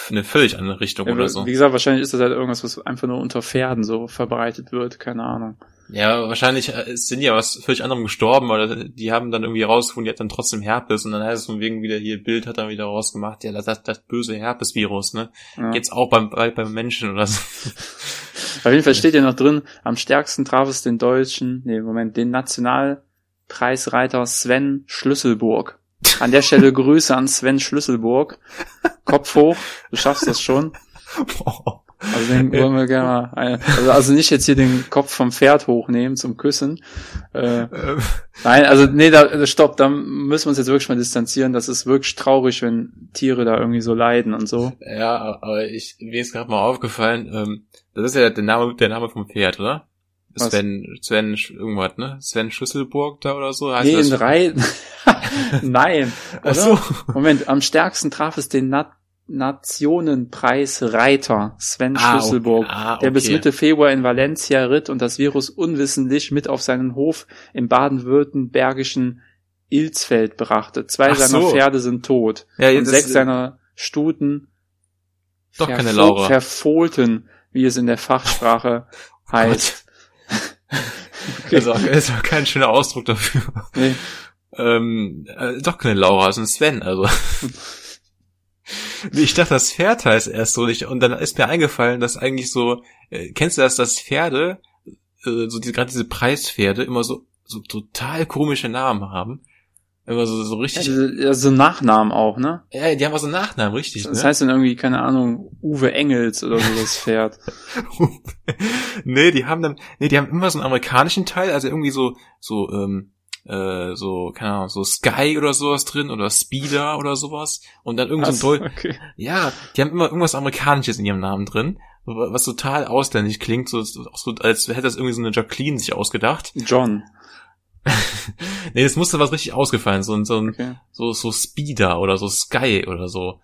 eine völlig andere Richtung Ja, oder so. Wie gesagt, wahrscheinlich ist das halt irgendwas, was einfach nur unter Pferden so verbreitet wird. Keine Ahnung. Ja, wahrscheinlich äh, sind die ja was völlig anderem gestorben, oder die haben dann irgendwie rausgefunden, die hat dann trotzdem Herpes und dann heißt es von wegen wieder hier Bild hat dann wieder rausgemacht, ja, das, das, das böse Herpesvirus, ne? Ja. Jetzt auch beim, bei, beim Menschen oder so. Auf jeden Fall steht ja noch drin, am stärksten traf es den Deutschen, nee, Moment, den Nationalpreisreiter Sven Schlüsselburg. An der Stelle Grüße an Sven Schlüsselburg. Kopf hoch, du schaffst das schon. Boah. Also den wollen wir gerne mal, ein- also, also nicht jetzt hier den Kopf vom Pferd hochnehmen zum Küssen. Äh, Ähm, nein, also nee, da, stopp, da müssen wir uns jetzt wirklich mal distanzieren. Das ist wirklich traurig, wenn Tiere da irgendwie so leiden und so. ja, aber ich, mir ist gerade mal aufgefallen, ähm, das ist ja der Name, der Name vom Pferd, oder? Was? Sven, Sven, irgendwas, ne? Sven Schlüsselburg da oder so? Heißt Nee, in drei. Nein. Ach so. Moment, am stärksten traf es den Na Nationenpreisreiter Sven Ah, Schlüsselburg, okay. Ah, der bis okay. Mitte Februar in Valencia ritt und das Virus unwissentlich mit auf seinen Hof im baden-württembergischen Ilsfeld brachte. Zwei Ach seiner so. Pferde sind tot Ja, und sechs seiner Stuten Doch keine Laura. verfohlten, wie es in der Fachsprache heißt. Okay. Also, ist auch kein schöner Ausdruck dafür. Nee. Ähm, äh, doch keine Laura, ist ein Sven, also. Ich dachte, das Pferd heißt erst so nicht. Und dann ist mir eingefallen, dass eigentlich so, äh, kennst du das, dass Pferde, äh, so die, gerade diese Preispferde, immer so, so total komische Namen haben. Immer so, so richtig, ja, so Nachnamen auch, ne? ja, die haben auch so Nachnamen, richtig, Das ne? heißt dann irgendwie, keine Ahnung, Uwe Engels oder so das Pferd. nee, die haben dann, nee, die haben immer so einen amerikanischen Teil, also irgendwie so, so, ähm, äh, so, keine Ahnung, so Sky oder sowas drin oder Speeder oder sowas. Und dann irgend so ein Deu okay. Ja, die haben immer irgendwas Amerikanisches in ihrem Namen drin, was total ausländisch klingt, so, so als hätte das irgendwie so eine Jacqueline sich ausgedacht. John. Nee, das musste was richtig ausgefallen, so, ein- so ein, Okay. so, so Speeder oder so Sky oder so.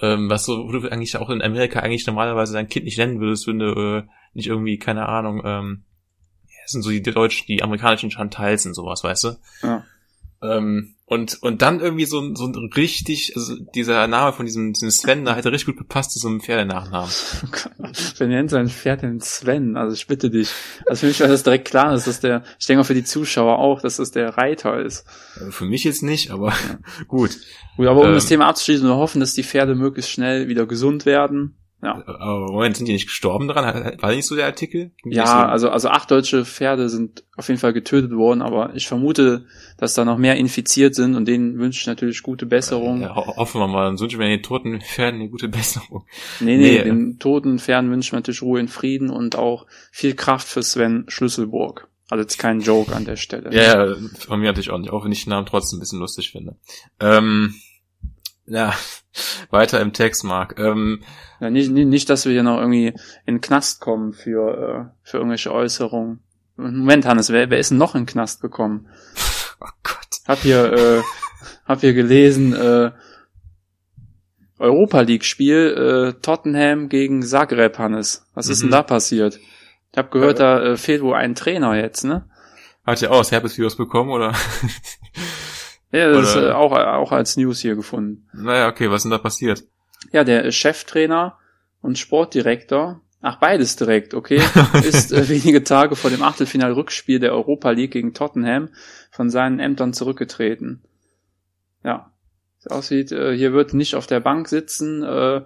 Ähm, was so, wo du eigentlich auch in Amerika eigentlich normalerweise dein Kind nicht nennen würdest, wenn du äh, nicht irgendwie, keine Ahnung, ähm, das sind so die deutschen, die amerikanischen Chantals und sowas, weißt du? Ja. Ähm, und, und dann irgendwie so, ein- so ein richtig, also dieser Name von diesem, diesem Sven, da hätte richtig gut gepasst zu so einem Pferdenachnamen. Wer nennt sein Pferd den Sven? Also ich bitte dich. Also für mich war das direkt klar, dass das der, ich denke mal für die Zuschauer auch, dass das der Reiter ist. Also Für mich jetzt nicht, aber gut. Gut, aber um Ähm. das Thema abzuschließen, wir hoffen, dass die Pferde möglichst schnell wieder gesund werden. Ja. Aber Moment, sind die nicht gestorben daran? War nicht so der Artikel? Ging Ja, so? also, also acht deutsche Pferde sind auf jeden Fall getötet worden, aber ich vermute, dass da noch mehr infiziert sind und denen wünsche ich natürlich gute Besserung. Ja, ho hoffen wir mal, dann wünschen wir den toten Pferden eine gute Besserung. Nee, nee, Nee. den toten Pferden wünsche ich natürlich Ruhe in Frieden und auch viel Kraft für Sven Schlüsselburg. Also jetzt kein Joke an der Stelle. Ja, ja, von mir natürlich auch nicht, auch wenn ich den Namen trotzdem ein bisschen lustig finde. Ähm, ja, weiter im Text, Marc. Ähm, Ja, nicht, nicht, nicht, dass wir hier noch irgendwie in den Knast kommen für, äh, für irgendwelche Äußerungen. Moment, Hannes, wer, wer ist denn noch in den Knast gekommen? oh Gott. Hab hier, äh, hab hier gelesen, äh, Europa League Spiel, äh, Tottenham gegen Zagreb, Hannes. Was ist Mhm. denn da passiert? Ich habe gehört, da äh, fehlt wohl ein Trainer jetzt, ne? Hat ja auch das Herpesvirus bekommen, oder? Ja, das ist Oder- äh, auch, auch als News hier gefunden. naja, okay, was ist denn da passiert? Ja, der Cheftrainer und Sportdirektor Ach, beides direkt, okay. Ist äh, wenige Tage vor dem Achtelfinal-Rückspiel der Europa League gegen Tottenham von seinen Ämtern zurückgetreten. Ja, es aussieht, äh, hier wird nicht auf der Bank sitzen. Äh,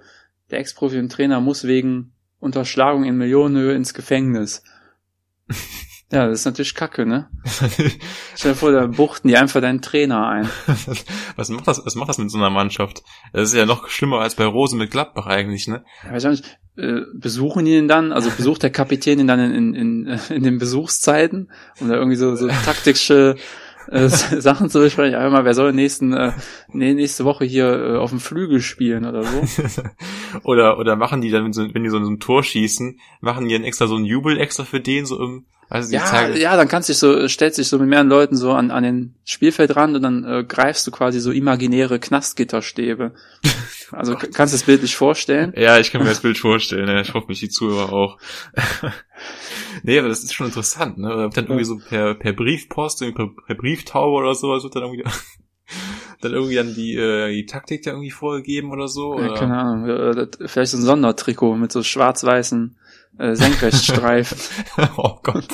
der Ex-Profi und Trainer muss wegen Unterschlagung in Millionenhöhe ins Gefängnis. Ja, das ist natürlich kacke, ne? Stell dir vor, da buchten die einfach deinen Trainer ein. was macht das, was macht das mit so einer Mannschaft? Das ist ja noch schlimmer als bei Rosen mit Gladbach eigentlich, ne? Ja, weiß ich nicht, äh, besuchen die ihn dann, also besucht der Kapitän ihn dann in, in, in, in den Besuchszeiten, um da irgendwie so, so taktische äh, Sachen zu besprechen. Ja, hör mal, wer soll nächsten, äh, nee, nächste Woche hier äh, auf dem Flügel spielen oder so? oder, oder machen die dann, wenn, so, wenn die so ein Tor schießen, machen die dann extra so ein Jubel extra für den, so im, also ja, zeigen. ja, dann kannst du dich so, stellst dich so mit mehreren Leuten so an, an den Spielfeldrand und dann äh, greifst du quasi so imaginäre Knastgitterstäbe. Also oh kannst du das Bild nicht vorstellen? Ja, ich kann mir das Bild vorstellen. Ja. Ich hoffe mich die Zuhörer auch. nee, aber das ist schon interessant, ne? Dann irgendwie so per, per Briefpost, per, per Brieftaube oder sowas wird dann irgendwie dann irgendwie dann die, äh, die Taktik da irgendwie vorgegeben oder so? Oder? Ja, keine Ahnung. Äh, vielleicht so ein Sondertrikot mit so schwarz-weißen äh, Senkrechtstreifen. oh Gott.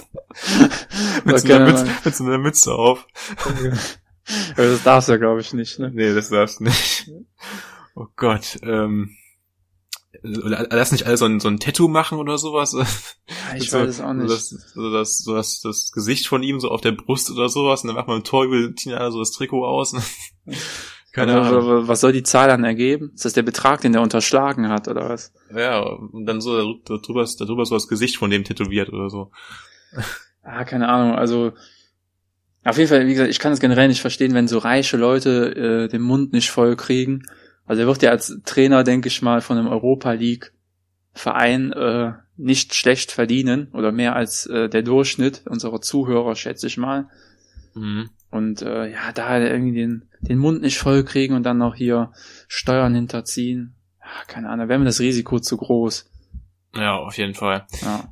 mit, so einer Mütze, mit so einer Mütze auf. das darfst du, glaube ich, nicht, ne? Nee, das darfst du nicht. Oh Gott, ähm, lass nicht alle so ein, so ein Tattoo machen oder sowas. Ja, ich so, weiß es auch nicht. So das, so, das, so das, das Gesicht von ihm so auf der Brust oder sowas und dann macht man im Tor über Tina so das Trikot aus. Keine Ahnung. Was soll die Zahl dann ergeben? Ist das der Betrag, den der unterschlagen hat, oder was? Ja, und dann so darüber, darüber so das Gesicht von dem tätowiert oder so. Ah, keine Ahnung. Also auf jeden Fall, wie gesagt, ich kann es generell nicht verstehen, wenn so reiche Leute äh, den Mund nicht voll kriegen. Also er wird ja als Trainer, denke ich mal, von einem Europa League Verein äh, nicht schlecht verdienen oder mehr als äh, der Durchschnitt unserer Zuhörer, schätze ich mal. Mhm. Und äh, ja, da irgendwie den, den Mund nicht voll kriegen und dann noch hier Steuern hinterziehen. Ja, keine Ahnung, wäre mir das Risiko zu groß. Ja, auf jeden Fall. Ja.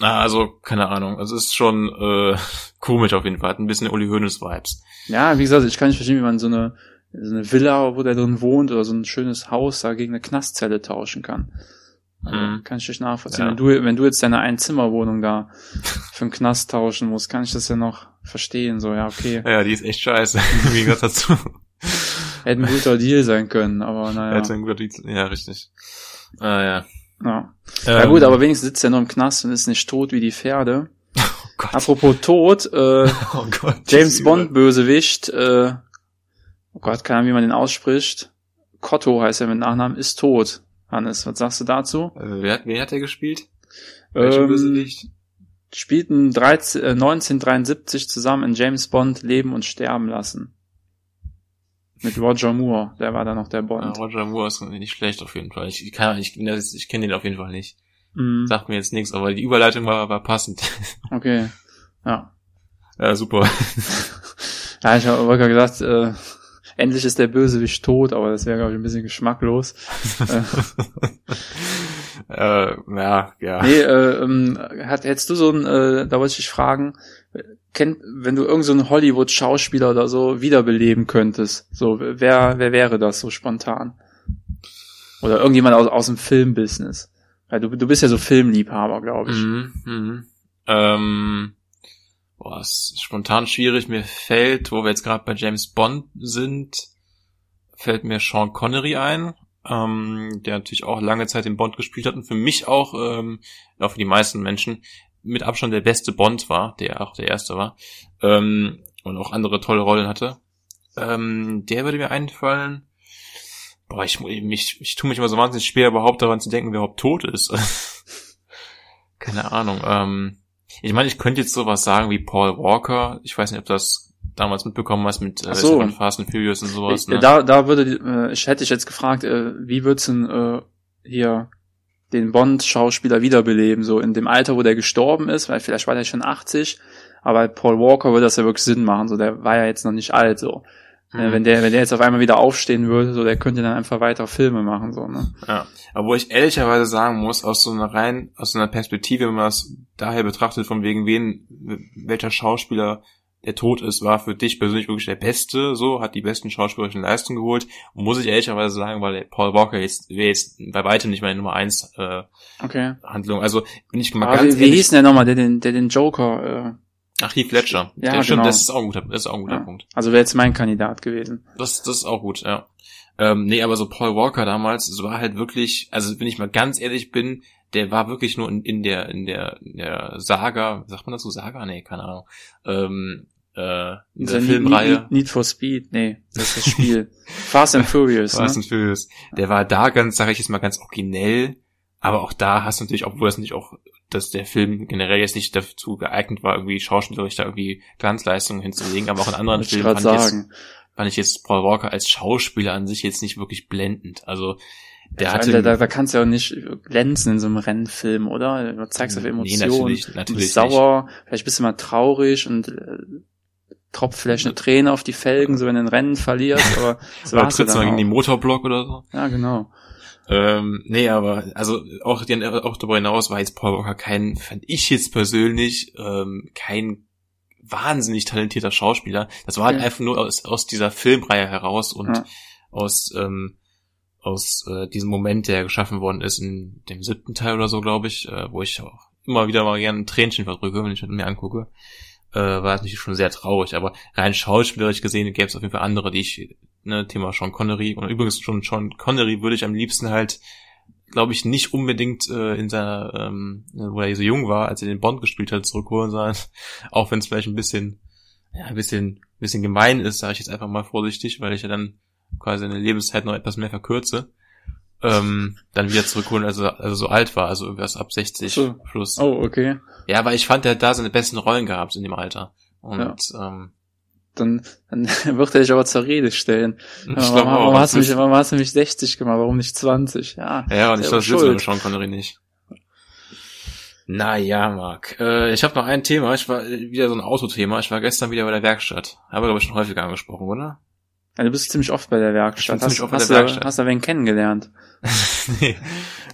Na, also, keine Ahnung. Also es ist schon äh, komisch auf jeden Fall. Hat ein bisschen Uli Hoeneß Vibes. Ja, wie gesagt, ich kann nicht verstehen, wie man so eine, so eine Villa, wo der drin wohnt, oder so ein schönes Haus da gegen eine Knastzelle tauschen kann. Also, mhm. Kann ich dich nachvollziehen. Ja. Wenn, du, wenn du jetzt deine Einzimmerwohnung da für einen Knast tauschen musst, kann ich das ja noch verstehen. So, ja, okay. Ja, die ist echt scheiße. Wie gesagt dazu. Hätte ein guter Deal sein können, aber naja. Hätte ein guter Deal, ja, richtig. Ah, ja. Ja. Ähm, ja gut, aber wenigstens sitzt er noch im Knast und ist nicht tot wie die Pferde. Oh Gott. Apropos tot, äh, oh Gott, James Bond Bösewicht, äh, oh Gott, keine Ahnung, wie man den ausspricht. Cotto heißt er mit Nachnamen, ist tot. Hannes, was sagst du dazu? Äh, wer, wer hat er gespielt? Welcher ähm, Bösewicht? Spielten 13, äh, 1973 zusammen in James Bond Leben und Sterben lassen. Mit Roger Moore, der war da noch der Bond. Ja, Roger Moore ist nicht schlecht auf jeden Fall. Ich, ich, kann, ich, ich kenne den auf jeden Fall nicht. Mm. Sagt mir jetzt nichts, aber die Überleitung war, war passend. Okay, ja. Ja, super. ja, ich habe gerade gesagt, äh, endlich ist der Bösewicht tot, aber das wäre, glaube ich, ein bisschen geschmacklos. äh, ja, ja. Nee, äh, ähm, hat, hättest du so ein, äh, da wollte ich dich fragen, kennt, wenn du irgendeinen so Hollywood-Schauspieler oder so wiederbeleben könntest, so, wer, wer wäre das so spontan? Oder irgendjemand aus, aus dem Filmbusiness? Weil du, du bist ja so Filmliebhaber, glaube ich. Mhm, mhm. Ähm, boah, ist spontan schwierig. Mir fällt, wo wir jetzt gerade bei James Bond sind, fällt mir Sean Connery ein, ähm, der natürlich auch lange Zeit in Bond gespielt hat und für mich auch, ähm, auch für die meisten Menschen, mit Abstand der beste Bond war, der auch der erste war, ähm, und auch andere tolle Rollen hatte. Ähm, der würde mir einfallen. Boah, ich, ich, ich tue mich immer so wahnsinnig schwer, überhaupt daran zu denken, wer überhaupt tot ist. Keine Ahnung. Ähm, ich meine, ich könnte jetzt sowas sagen wie Paul Walker. Ich weiß nicht, ob das damals mitbekommen hast mit äh, so. Fast and Furious und sowas. Ich, ne? Da, da würde, äh, ich hätte ich jetzt gefragt, äh, wie wird's denn äh, hier den Bond-Schauspieler wiederbeleben, so in dem Alter, wo der gestorben ist, weil vielleicht war der schon 80, aber Paul Walker würde das ja wirklich Sinn machen, so der war ja jetzt noch nicht alt, so. Mhm. Wenn der, wenn der jetzt auf einmal wieder aufstehen würde, so, der könnte dann einfach weiter Filme machen, so, ne? Ja. Aber wo ich ehrlicherweise sagen muss, aus so einer rein, aus so einer Perspektive, wenn man das daher betrachtet, von wegen wen, welcher Schauspieler der tot ist, war für dich persönlich wirklich der Beste, so, hat die besten schauspielerischen Leistungen geholt. Und muss ich ehrlicherweise sagen, weil Paul Walker jetzt, wäre jetzt bei weitem nicht meine Nummer eins äh, Okay. Handlung. Also, wenn ich mal Aber ganz wie, wie ehrlich, hieß denn der nochmal, der den, der den Joker, äh, ach, Heath Ledger. Ja, Ja, stimmt, genau. das ist auch ein guter, das ist auch ein guter ja. Punkt. also wäre jetzt mein Kandidat gewesen. Das, das ist auch gut, ja. Ähm, nee, aber so Paul Walker damals, es war halt wirklich, also wenn ich mal ganz ehrlich bin, der war wirklich nur in, in der, in der, in der Saga, sagt man dazu Saga? Nee, keine Ahnung. Ähm, äh, in der Filmreihe. Need, Need for Speed, nee, das ist das Spiel. Fast and Furious, Fast ne? and Furious. Der war da ganz, sage ich jetzt mal, ganz originell, aber auch da hast du natürlich, obwohl das nicht auch, dass der Film generell jetzt nicht dazu geeignet war, irgendwie schauspielerisch da irgendwie Glanzleistungen hinzulegen, aber auch in anderen Filmen fand ich, jetzt, sagen. fand ich jetzt Paul Walker als Schauspieler an sich jetzt nicht wirklich blendend. Also der Ich hatte meine, da, da kannst du ja auch nicht glänzen in so einem Rennfilm, oder? Du zeigst auf Nee, Emotionen, natürlich- du natürlich bist sauer, vielleicht bist du mal traurig und äh, tropft vielleicht eine Träne auf die Felgen, so wenn du ein Rennen verlierst, aber das oder war's ja trittst du mal gegen den. Motorblock oder so. Ja, genau. Ähm, nee, aber also auch, auch darüber hinaus war jetzt Paul Walker kein, fand ich jetzt persönlich, ähm, kein wahnsinnig talentierter Schauspieler. Das war halt Okay. einfach nur aus, aus dieser Filmreihe heraus und Ja. aus, ähm, aus äh, diesem Moment, der geschaffen worden ist in dem siebten Teil oder so, glaube ich, äh, wo ich auch immer wieder mal gerne ein Tränchen verdrücke, wenn ich mir angucke, äh, war natürlich schon sehr traurig. Aber rein schauspielerisch gesehen gäbe es auf jeden Fall andere, die ich, ne, Thema Sean Connery, und übrigens schon Sean Connery würde ich am liebsten halt, glaube ich, nicht unbedingt äh, in seiner, ähm, wo er so jung war, als er den Bond gespielt hat, zurückholen, sondern auch wenn es vielleicht ein bisschen, ja, ein bisschen, ein bisschen gemein ist, sage ich jetzt einfach mal vorsichtig, weil ich ja dann quasi eine Lebenszeit noch etwas mehr verkürze, ähm, dann wieder zurückholen, als er also so alt war, also irgendwas ab 60 So. plus. Oh, okay. Ja, aber ich fand, er hat da seine besten Rollen gehabt in dem Alter. Und ähm, Dann, dann wird er dich aber zur Rede stellen. ich warum, glaube warum, hast du mich, warum hast du mich 60 gemacht? Warum nicht 20? Ja. ja, und ich glaube, das du mit Sean Connery nicht. Naja, Marc. Äh, ich habe noch ein Thema. Ich war äh, wieder so ein Autothema. Ich war gestern wieder bei der Werkstatt. Habe, glaube ich, schon häufiger angesprochen, oder? Ja, du bist ziemlich oft bei der Ich Werkstatt. bin ziemlich Hast, oft bei der du, Werkstatt. hast du wen kennengelernt? nee.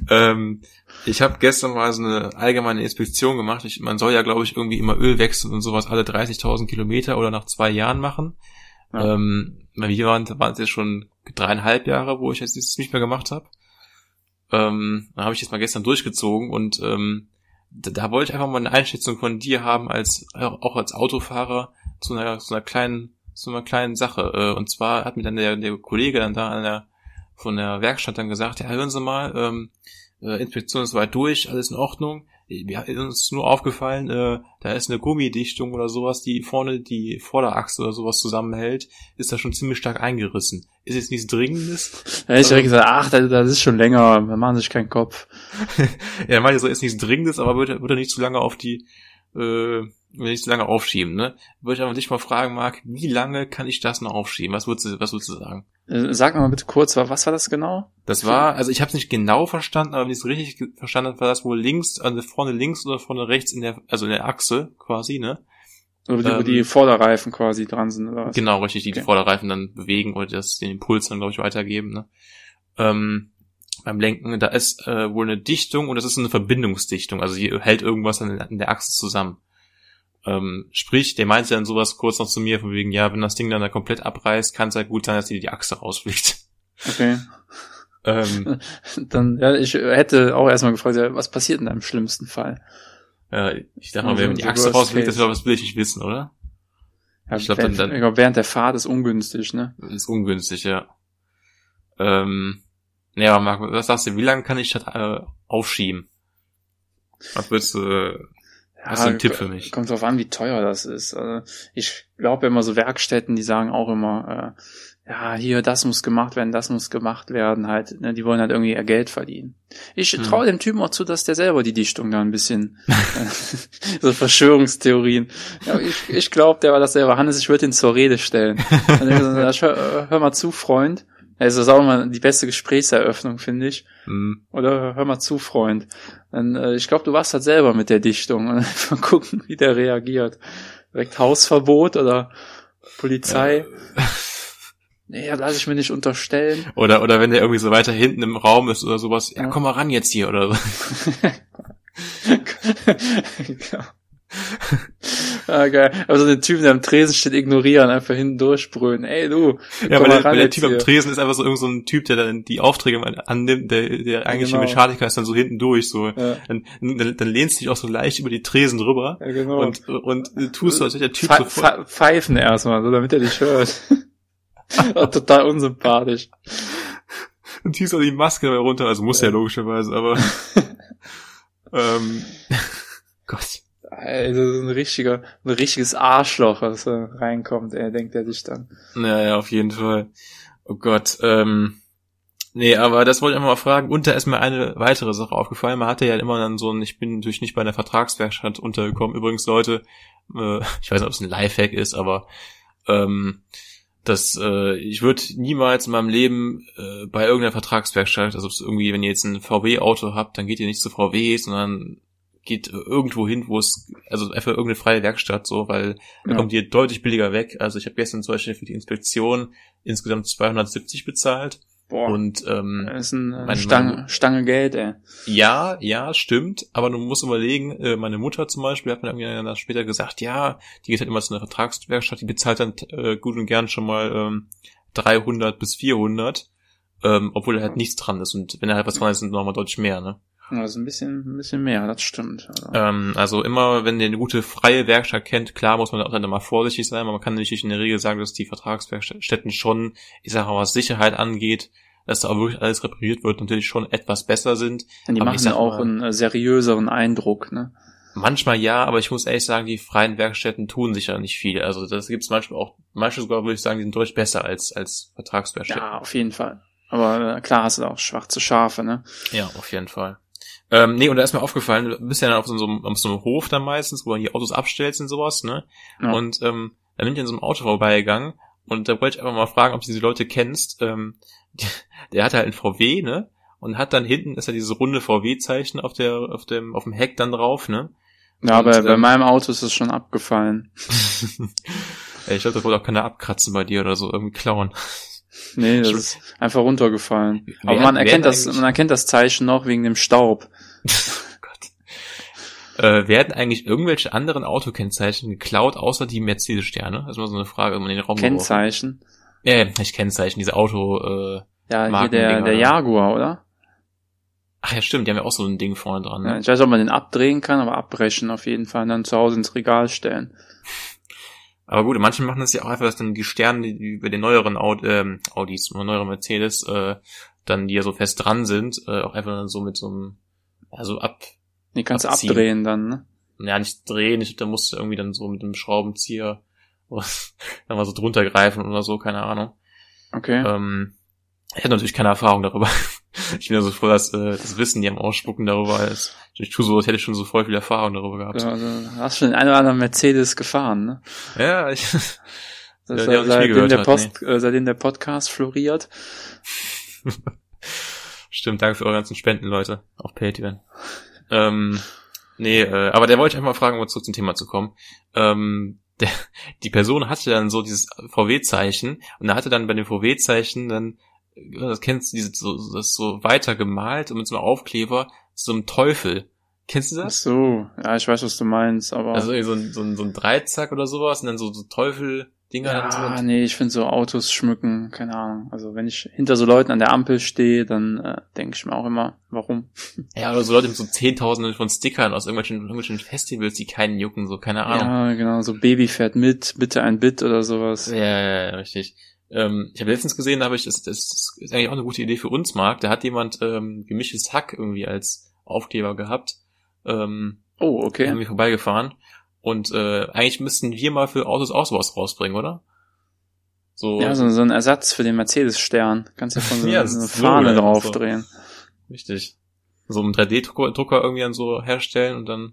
ähm, ich habe gestern mal so eine allgemeine Inspektion gemacht. Ich, man soll ja, glaube ich, irgendwie immer Öl wechseln und sowas alle 30.000 Kilometer oder nach zwei Jahren machen. Ja. Ähm, wir waren, waren es jetzt schon dreieinhalb Jahre, wo ich jetzt das nicht mehr gemacht habe. Ähm, da habe ich jetzt mal gestern durchgezogen und ähm, da, da wollte ich einfach mal eine Einschätzung von dir haben als auch als Autofahrer zu einer, zu einer kleinen zu einer kleinen Sache. Äh, und zwar hat mir dann der, der Kollege dann da an der von der Werkstatt dann gesagt, ja, hören Sie mal, ähm, äh, Inspektion ist weit durch, alles in Ordnung. Wir ist uns nur aufgefallen, äh, da ist eine Gummidichtung oder sowas, die vorne die Vorderachse oder sowas zusammenhält, ist da schon ziemlich stark eingerissen. Ist jetzt nichts Dringendes? Hätte ich direkt gesagt, ach, das, das ist schon länger, wir machen sich keinen Kopf. Ja, er meinte so, ist nichts Dringendes, aber würde, würde nicht zu lange auf die, äh, würde nicht zu lange aufschieben, ne? Würde ich aber dich mal fragen, Marc, wie lange kann ich das noch aufschieben? Was würdest du, was würdest du sagen? Äh, Sag mal bitte kurz, wa- was war das genau? Das war, also ich habe es nicht genau verstanden, aber wenn ich es richtig verstanden habe, war das wohl links, also vorne links oder vorne rechts in der, also in der Achse quasi, ne? Wo die, Ähm, die Vorderreifen quasi dran sind, oder was? Genau, richtig, die die Okay. Vorderreifen dann bewegen oder das den Impuls dann, glaube ich, weitergeben, ne? Ähm, beim Lenken, da ist äh, wohl eine Dichtung und das ist eine Verbindungsdichtung, also die hält irgendwas an, in der Achse zusammen. Ähm, sprich, der meinte dann sowas kurz noch zu mir, von wegen, ja, wenn das Ding dann da komplett abreißt, kann es halt gut sein, dass dir die Achse rausfliegt. Okay. ähm, Dann, ja, ich hätte auch erstmal gefragt, ja, was passiert da im schlimmsten Fall? äh, ich dachte mal, Also, wenn die Achse rausfliegt, das, das will ich nicht wissen, oder? Ja, Ich glaub, während, dann- dann- ich glaub, während der Fahrt ist ungünstig, ne? Das ist ungünstig, ja. Ähm, ja, aber Marc, was sagst du, wie lange kann ich das äh, aufschieben? Was würdest du, äh, hast du einen Tipp für mich? Kommt drauf an, wie teuer das ist. Also ich glaube immer so Werkstätten, die sagen auch immer, äh, ja, hier, das muss gemacht werden, das muss gemacht werden, halt, ne, die wollen halt irgendwie ihr Geld verdienen. Ich Hm. traue dem Typen auch zu, dass der selber die Dichtung da ein bisschen, äh, so Verschwörungstheorien. Ja, ich ich glaube, der war das selber. Hannes, ich würde ihn zur Rede stellen. Dann hör, hör mal zu, Freund. Es ist auch immer die beste Gesprächseröffnung, finde ich. Hm, Oder hör mal zu, Freund. Dann, äh, ich glaube, du warst halt selber mit der Dichtung. Und einfach gucken, wie der reagiert. Direkt Hausverbot oder Polizei. Nee, das lasse ich mir nicht unterstellen. Oder, oder wenn der irgendwie so weiter hinten im Raum ist oder sowas, ja, Ja. komm mal ran jetzt hier oder so. Ah, geil. Also den Typen, der am Tresen steht, ignorieren, einfach hinten durchbrüllen. Ey, du. Ja, mal der, weil der Typ am hier. Tresen ist einfach so irgend so ein Typ, der dann die Aufträge annimmt, der, der eigentliche Genau. Mechaniker ist dann so hinten durch, so. Ja. Dann, dann, dann lehnst du dich auch so leicht über die Tresen rüber Ja, genau. und, und tust so, als der Typ Pfe- so pfe- Pfeifen erstmal, so damit er dich hört. total unsympathisch. und ziehst auch die Maske dabei runter, also muss ja, Ja. logischerweise, aber, ähm, Gott. Also so ein richtiger, ein richtiges Arschloch, was da reinkommt, er denkt er sich dann. Naja, auf jeden Fall. Oh Gott, ähm, nee, aber das wollte ich einfach mal fragen. Und da ist mir eine weitere Sache aufgefallen. Man hatte ja immer dann so ein, ich bin natürlich nicht bei einer Vertragswerkstatt untergekommen. Übrigens, Leute, äh, ich weiß nicht, ob es ein Lifehack ist, aber ähm, das, äh, ich würde niemals in meinem Leben äh, bei irgendeiner Vertragswerkstatt, also irgendwie, wenn ihr jetzt ein VW-Auto habt, dann geht ihr nicht zu VW, sondern geht irgendwo hin, wo es, also einfach irgendeine freie Werkstatt, so, weil da Ja. kommt ihr deutlich billiger weg. Also ich habe gestern zum Beispiel für die Inspektion insgesamt 270 bezahlt. Boah, Und ähm, das ist eine mein- Stange, Stange Geld, ey. ja, ja, stimmt, aber du musst überlegen, äh, meine Mutter zum Beispiel hat mir irgendwie dann später gesagt, ja, die geht halt immer zu einer Vertragswerkstatt, die bezahlt dann äh, gut und gern schon mal ähm, 300 bis 400, ähm, obwohl da halt nichts dran ist und wenn da halt was dran ist, sind nochmal deutlich mehr, ne? Ja, ist ein bisschen, ein bisschen mehr, das stimmt. Also, Ähm, also immer, wenn ihr eine gute freie Werkstatt kennt, klar muss man auch dann immer vorsichtig sein, aber man kann natürlich in der Regel sagen, dass die Vertragswerkstätten schon, ich sag mal, was Sicherheit angeht, dass da auch wirklich alles repariert wird, natürlich schon etwas besser sind. die aber machen sag auch mal- einen äh, seriöseren Eindruck, ne? Manchmal ja, aber ich muss ehrlich sagen, die freien Werkstätten tun sicher nicht viel. Also das gibt es manchmal auch, manche sogar würde ich sagen, die sind deutlich besser als, als Vertragswerkstätten. Ja, auf jeden Fall. Aber äh, klar hast du da auch schwarze Schafe, ne? Ja, auf jeden Fall. Ähm, nee, und da ist mir aufgefallen, du bist ja dann auf so einem, auf so einem Hof dann meistens, wo man die Autos abstellt und sowas, ne? Ja. Und ähm, da bin ich an so einem Auto vorbeigegangen und da wollte ich einfach mal fragen, ob du diese Leute kennst. Ähm, die, der hatte halt ein VW, ne? Und hat dann hinten ist ja dieses runde VW-Zeichen auf der, auf dem, auf dem Heck dann drauf, ne? Ja, aber bei ähm, meinem Auto ist es schon abgefallen. Ey, ich glaube, da wollte auch keiner abkratzen bei dir oder so, irgendwie klauen. Nee, das ist einfach runtergefallen. Aber Wer- man wer erkennt das, man erkennt das Zeichen noch wegen dem Staub. Gott. Äh, werden eigentlich irgendwelche anderen Autokennzeichen geklaut, außer die Mercedes-Sterne? Das ist mal so eine Frage, wenn man den Raum. Kennzeichen. Äh, nicht Kennzeichen, diese Auto, äh, Ja, hier der, der ja. Jaguar, oder? ach ja, stimmt, die haben ja auch so ein Ding vorne dran, Ja, ne? ich weiß nicht, ob man den abdrehen kann, aber abbrechen auf jeden Fall und dann zu Hause ins Regal stellen. Aber gut, manche machen das ja auch einfach, dass dann die Sterne, die bei den neueren Aud ähm, Audis, oder neueren Mercedes, äh, dann, die ja so fest dran sind, äh, auch einfach dann so mit so einem, also ab, Die kannst du abdrehen dann, ne? ja, nicht drehen, ich, da musst du irgendwie dann so mit dem Schraubenzieher was, dann mal so drunter greifen oder so, keine Ahnung. Okay. Ähm, ich hatte natürlich keine Erfahrung darüber. Ich bin ja so froh, dass äh, das Wissen, die am Ausspucken darüber ist. Ich tue so, als hätte ich schon so voll viel Erfahrung darüber gehabt. Ja, also, hast schon den einen oder anderen Mercedes gefahren, ne? Ja, ich, Das Ja, viel seitdem, der Post, äh, seitdem der Podcast floriert. stimmt, danke für eure ganzen Spenden, Leute. Auf Patreon. Ähm, nee, äh, aber der wollte ich einfach mal fragen, um zurück zum Thema zu kommen. Ähm, der, die Person hatte dann so dieses VW-Zeichen und er hatte dann bei dem VW-Zeichen dann, äh, das kennst du, dieses, so, das so weiter gemalt und mit so einem Aufkleber so einem Teufel. Kennst du Ach das? so, ja, ich weiß, was du meinst, aber. Also irgendwie so ein, so ein, so ein Dreizack oder sowas und dann so, so Teufel-Dinger. ja, nee, ich finde so Autos schmücken, keine Ahnung. Also wenn ich hinter so Leuten an der Ampel stehe, dann äh, denke ich mir auch immer, warum? Ja, oder so Leute mit so Zehntausenden von Stickern aus irgendwelchen, irgendwelchen Festivals, die keinen jucken, so, keine Ahnung. Ja, genau, so Baby fährt mit, bitte ein Bit oder sowas. Ja, ja, ja, richtig. Ähm, ich habe letztens gesehen, da habe ich, das, das ist eigentlich auch eine gute Idee für uns, Marc. Da hat jemand ähm, gemischtes Hack irgendwie als Aufkleber gehabt. Ähm, Oh, okay. Haben wir vorbeigefahren. Und äh, eigentlich müssten wir mal für Autos auch sowas rausbringen, oder? So, Ja, so, so ein Ersatz für den Mercedes-Stern. Kannst ja von so, Ja, so eine so Fahne geil, draufdrehen. richtig. So einen 3D-Drucker irgendwie dann so herstellen und dann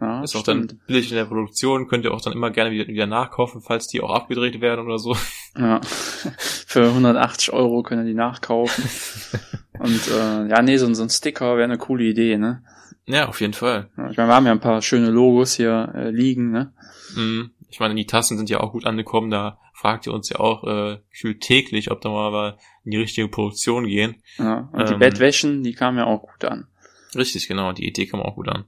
Ja, ist auch stimmt. dann billig in der Produktion, könnt ihr auch dann immer gerne wieder, wieder nachkaufen, falls die auch abgedreht werden oder so. Ja. Für 180 Euro können die nachkaufen. Und äh, ja, nee, so, so ein Sticker wäre eine coole Idee, ne? Ja, auf jeden Fall. Ich meine, wir haben ja ein paar schöne Logos hier äh, liegen, ne? Mhm. Ich meine, die Tassen sind ja auch gut angekommen, da fragt ihr uns ja auch äh, täglich, ob da mal in die richtige Produktion gehen. Ja. Und die Ähm. Bettwäschen, die kamen ja auch gut an. Richtig, genau, die Idee kam auch gut an.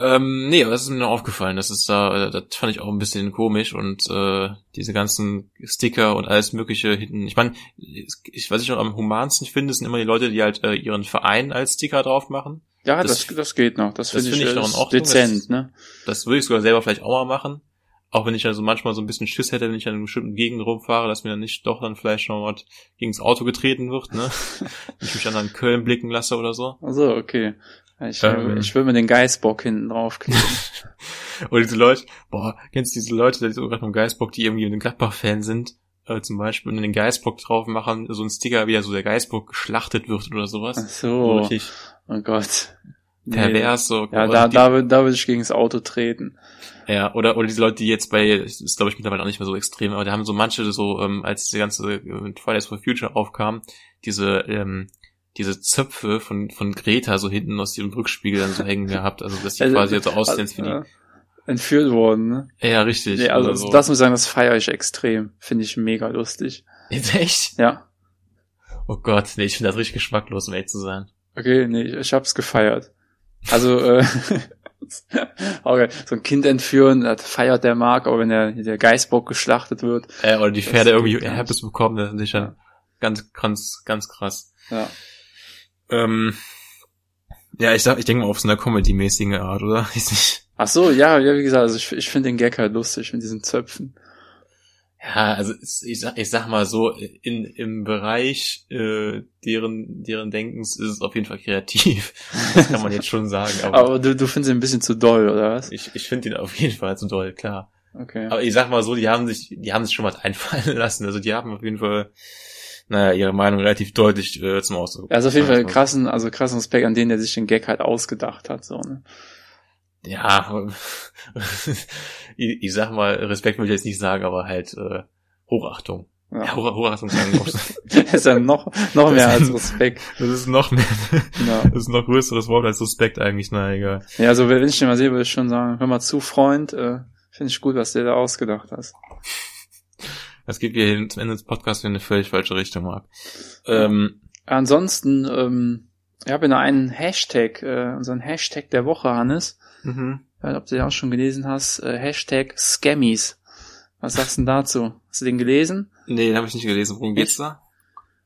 Ähm, nee, aber das ist mir noch aufgefallen. Das ist da, äh, das fand ich auch ein bisschen komisch und äh, diese ganzen Sticker und alles Mögliche hinten. Ich meine, ich, was ich noch am humansten finde, sind immer die Leute, die halt äh, ihren Verein als Sticker drauf machen. Ja, das, das, das geht noch. Das, das finde find ich, noch in ist Ordnung. dezent, Das- ne? Das würde ich sogar selber vielleicht auch mal machen. Auch wenn ich also manchmal so ein bisschen Schiss hätte, wenn ich an einer bestimmten Gegend rumfahre, dass mir dann nicht doch dann vielleicht noch was gegen das Auto getreten wird, ne? ich mich dann an Köln blicken lasse oder so. Also okay. Ich, Ähm. ich will mir den Geißbock hinten draufkleben. Oder diese Leute, boah, kennst du diese Leute, die so gerade vom Geistbock, die irgendwie ein Gladbach-Fan sind, äh, zum Beispiel, und den Geistbock drauf machen, so ein Sticker, wie da so der Geistbock geschlachtet wird oder Ach sowas. So so. richtig Oh Gott. Nee. pervers, so. Ja, da, die, da, würd- da würde ich gegen das Auto treten. Ja, oder, oder diese Leute, die jetzt bei, ist ist, glaube ich mittlerweile auch nicht mehr so extrem, aber da haben so manche so, ähm, als die ganze äh, Fridays for Future aufkam, diese, ähm, diese Zöpfe von, von Greta so hinten aus ihrem Rückspiegel dann so hängen gehabt, also dass die Also, quasi jetzt so aussehen als wie die. äh, Entführt worden, ne? Ja, richtig. Nee, also so. das muss ich sagen, das feiere ich extrem. Finde ich mega lustig. Jetzt echt? Ja. Oh Gott, nee, ich finde das richtig geschmacklos, um ehrlich zu sein. Okay, nee, ich, ich hab's gefeiert. Also, äh, okay, so ein Kind entführen, das feiert der Mark, aber wenn der, der Geißbock geschlachtet wird, Äh, oder die Pferde irgendwie. Herpes bekommen, das ist schon ganz, ganz, ganz krass. ja. Ähm, ja, ich sag, ich denke mal auf so einer Comedy-mäßigen Art, oder? Weiß nicht. Ach so, ja, ja, wie gesagt, also ich, ich finde den Gag halt lustig mit diesen Zöpfen. Ja, also ich sag, ich sag mal so, in, im Bereich äh, deren, deren Denkens ist es auf jeden Fall kreativ. Das kann man jetzt schon sagen. Aber, Aber du, du findest ihn ein bisschen zu doll, oder was? ich, ich finde ihn auf jeden Fall so doll, klar. Okay. Aber ich sag mal so, die haben sich, die haben sich schon was einfallen lassen. Also die haben auf jeden Fall, naja, ihre Meinung relativ deutlich äh, zum Ausdruck. Also auf jeden Fall krassen, also krassen Respekt an den, der sich den Gag halt ausgedacht hat, so, ne? Ja, ich, ich sag mal, Respekt will ich jetzt nicht sagen, aber halt äh, Hochachtung. Ja, Ja. Hoch, Hochachtung sagen. Das ist ja noch, noch mehr als Respekt. Das ist noch mehr, Ja. das ist noch größeres Wort als Respekt eigentlich, na egal. Ja, also wenn ich den mal sehe, würde ich schon sagen, hör mal zu, Freund, äh, finde ich gut, was du dir da ausgedacht hast. Das geht hier zum Ende des Podcasts in eine völlig falsche Richtung, Marc. Ähm, Ansonsten, ähm, ich habe noch einen Hashtag, äh, unseren Hashtag der Woche, Hannes. mhm. Ich weiß nicht, ob du den auch schon gelesen hast, äh, Hashtag Scammies. Was sagst du denn dazu? Hast du den gelesen? Nee, den habe ich nicht gelesen. Worum geht's da?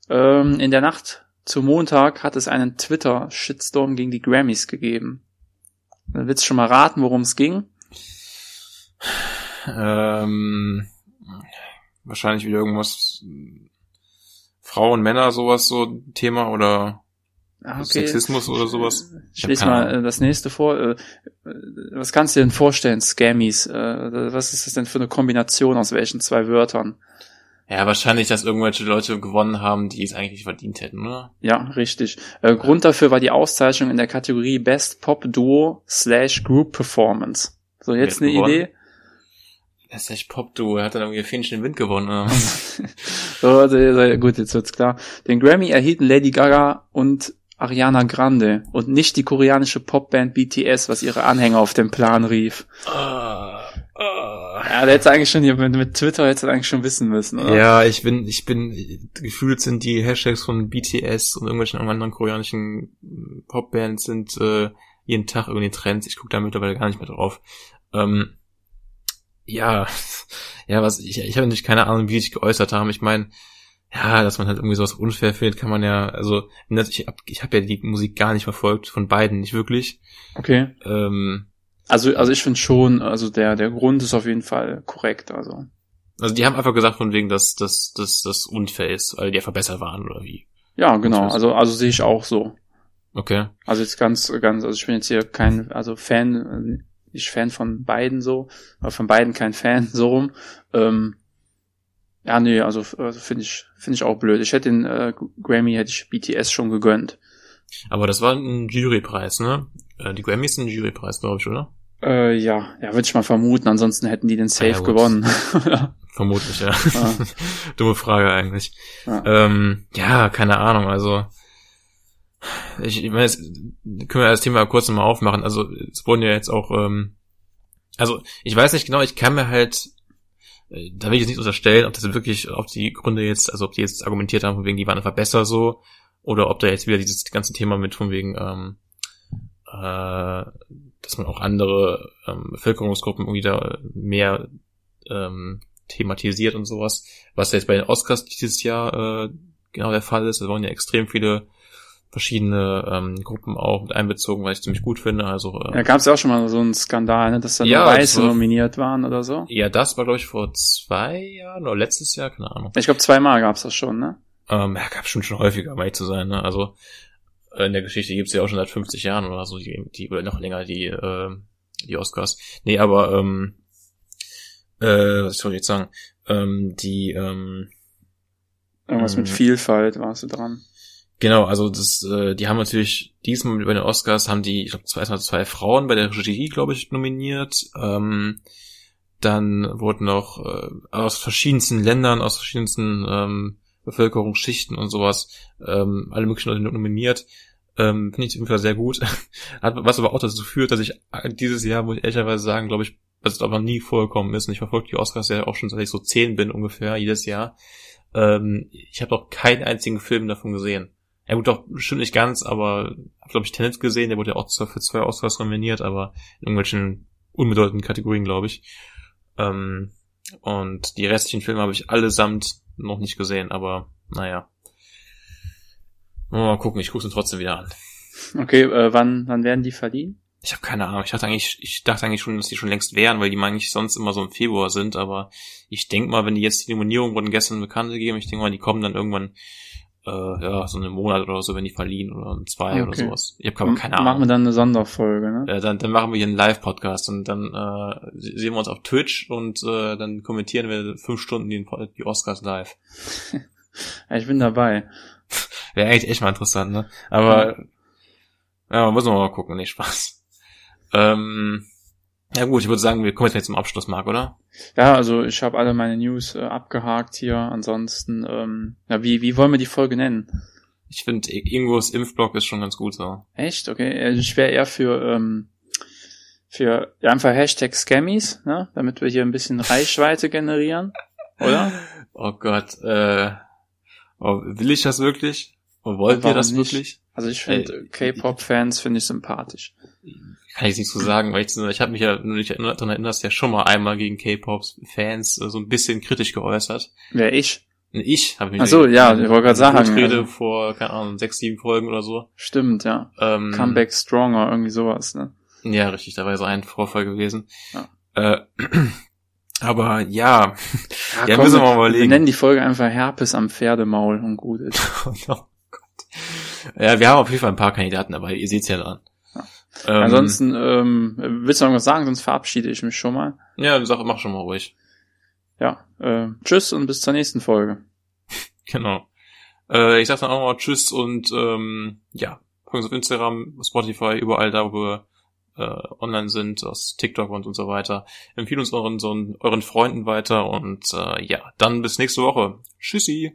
Ähm, in der Nacht zu Montag hat es einen Twitter-Shitstorm gegen die Grammys gegeben. Dann willst du schon mal raten, worum es ging? Ähm, wahrscheinlich wieder irgendwas Frauen, Männer, sowas so Thema oder Ah, Sexismus oder sowas. Ich lese mal äh, das nächste vor. Äh, Was kannst du dir denn vorstellen, Scammies? Äh, Was ist das denn für eine Kombination aus welchen zwei Wörtern? Ja, wahrscheinlich, dass irgendwelche Leute gewonnen haben, die es eigentlich nicht verdient hätten, oder? Ja, richtig. Äh, Grund dafür war die Auszeichnung in der Kategorie Best Pop Duo slash Group Performance. So, jetzt eine gewonnen? Idee? Das ist echt Pop, du. Er hat dann irgendwie Fähnchen im Wind gewonnen, oder? was? So, also, gut, jetzt wird's klar. Den Grammy erhielten Lady Gaga und Ariana Grande und nicht die koreanische Popband BTS, was ihre Anhänger auf den Plan rief. Ah, ah. Ja, der hätte eigentlich schon hier mit, mit Twitter hätte eigentlich schon wissen müssen, oder? Ja, ich bin, ich bin, gefühlt sind die Hashtags von BTS und irgendwelchen anderen koreanischen Popbands sind äh, jeden Tag irgendwie Trends. Ich gucke da mittlerweile gar nicht mehr drauf. Ähm, ja, ja, was ich, ich habe natürlich keine Ahnung, wie die sich geäußert haben. Ich meine, ja, dass man halt irgendwie sowas unfair findet, kann man ja, also ich habe ich hab ja die Musik gar nicht verfolgt, von beiden nicht wirklich. Okay. Ähm, Also, also ich finde schon, also der, der Grund ist auf jeden Fall korrekt, also. also die haben einfach gesagt von wegen, dass dass dass das unfair ist, weil die einfach besser waren oder wie. Ja, genau, also, also sehe ich auch so. Okay. Also jetzt ganz, ganz, also ich bin jetzt hier kein, also Fan, ich Fan von beiden so, aber von beiden kein Fan, so rum. Ähm, ja, nee, also, also finde ich, finde ich auch blöd. Ich hätte den äh, Grammy, hätte ich BTS schon gegönnt. Aber das war ein Jurypreis, ne? Äh, Die Grammys sind ein Jurypreis, glaube ich, oder? Äh, ja, ja, würde ich mal vermuten, ansonsten hätten die den Safe Ja, gewonnen. Vermutlich, ja. Ah. Dumme Frage eigentlich. Ja. Ähm, ja, keine Ahnung, also ich, ich meine, jetzt können wir das Thema kurz nochmal aufmachen. Also es wurden ja jetzt auch, ähm, also ich weiß nicht genau, ich kann mir halt, äh, da will ich jetzt nicht unterstellen, ob das wirklich, ob die Gründe jetzt, also ob die jetzt argumentiert haben, von wegen, die waren einfach besser so, oder ob da jetzt wieder dieses ganze Thema mit von wegen, ähm, äh, dass man auch andere ähm, Bevölkerungsgruppen irgendwie da mehr ähm, thematisiert und sowas. Was jetzt bei den Oscars dieses Jahr äh, genau der Fall ist. Da waren ja extrem viele verschiedene ähm, Gruppen auch mit einbezogen, was ich ziemlich gut finde. Also äh, ja, gab es ja auch schon mal so einen Skandal, ne, dass da ja, nur Weiße war, nominiert waren oder so. Ja, das war glaube ich vor zwei Jahren oder letztes Jahr, keine Ahnung. Ich glaube zweimal gab es das schon, ne? Ähm, ja, gab schon schon häufiger, um zu sein. Ne? Also äh, in der Geschichte gibt's ja auch schon seit 50 Jahren oder so, die, die oder noch länger die äh, die Oscars. Nee, aber ähm, äh, was soll ich jetzt sagen? Ähm, die ähm, Irgendwas mit ähm, Vielfalt warst du dran. Genau, also das, äh, die haben natürlich diesmal bei den Oscars haben die, ich glaube, zwei, zwei Frauen bei der Regie, glaube ich, nominiert. Ähm, dann wurden noch äh, aus verschiedensten Ländern, aus verschiedensten ähm, Bevölkerungsschichten und sowas, ähm, alle möglichen Leute nominiert. Ähm, Finde ich auf jeden Fall sehr gut. was aber auch dazu führt, dass ich dieses Jahr, muss ich ehrlicherweise sagen, glaube ich, was aber nie vorgekommen ist, und ich verfolge die Oscars ja auch schon seit ich so zehn bin ungefähr, jedes Jahr. Ähm, ich habe noch keinen einzigen Film davon gesehen. Ja gut, doch bestimmt nicht ganz, aber habe glaube ich Tenet gesehen, der wurde ja auch für zwei Oscars nominiert, aber in irgendwelchen unbedeutenden Kategorien, glaube ich. Ähm, und die restlichen Filme habe ich allesamt noch nicht gesehen, aber naja. Mal gucken, ich gucke sie trotzdem wieder an. Okay, äh, wann, wann werden die verliehen? Ich habe keine Ahnung. Ich dachte eigentlich, ich dachte eigentlich schon, dass die schon längst wären, weil die eigentlich sonst immer so im Februar sind. Aber ich denke mal, wenn die jetzt die Nominierung wurden gestern bekannt gegeben, ich denke mal, die kommen dann irgendwann äh, ja so einen Monat oder so, wenn die verliehen oder zwei okay. oder sowas. Ich habe keine Ahnung. Machen wir dann eine Sonderfolge, ne? Ja, dann, dann machen wir hier einen Live-Podcast und dann äh, sehen wir uns auf Twitch und äh, dann kommentieren wir fünf Stunden die, die Oscars live. ich bin dabei. Wäre eigentlich echt mal interessant, ne? Aber ja, ja muss man mal gucken, nicht Spaß. Ähm, ja gut, ich würde sagen, wir kommen jetzt zum Abschluss, Marc, oder? Ja, also ich habe alle meine News äh, abgehakt hier. Ansonsten, ähm, ja, wie, wie wollen wir die Folge nennen? Ich finde, Ingos Impfblock ist schon ganz gut so. Echt? Okay. Also ich wäre eher für, ähm, für ja, einfach Hashtag Scammies, ne? damit wir hier ein bisschen Reichweite generieren, oder? Oh Gott, äh, oh, will ich das wirklich? Oh, wollt ihr das nicht? wirklich? Also ich finde, K-Pop-Fans finde ich sympathisch kann ich nicht so sagen, weil ich, ich habe mich ja nur nicht daran erinnert, dass ja schon mal einmal gegen K-Pop-Fans äh, so ein bisschen kritisch geäußert. Wer ich? Ich habe mich. Ach so, ja, ich wollte gerade sagen. Rede also. vor, keine Ahnung, sechs, sieben Folgen oder so. Stimmt, ja. Ähm, Comeback Stronger, irgendwie sowas, ne? Ja, richtig, da war so ein Vorfall gewesen. Ja. Äh, aber ja, ja, ja komm, müssen wir mal überlegen. Wir nennen die Folge einfach Herpes am Pferdemaul und gut ist. oh Gott. Ja, wir haben auf jeden Fall ein paar Kandidaten dabei, ihr seht's ja dran. Ähm, Ansonsten, ähm, willst du noch was sagen, sonst verabschiede ich mich schon mal. Ja, sag, mach schon mal ruhig. Ja, äh, tschüss und bis zur nächsten Folge. genau. Äh, ich sag dann auch mal tschüss und ähm, ja, folgen uns auf Instagram, Spotify, überall da, wo wir äh, online sind, aus TikTok und, und so weiter. Empfehlen uns euren, so, euren Freunden weiter und äh, ja, dann bis nächste Woche. Tschüssi.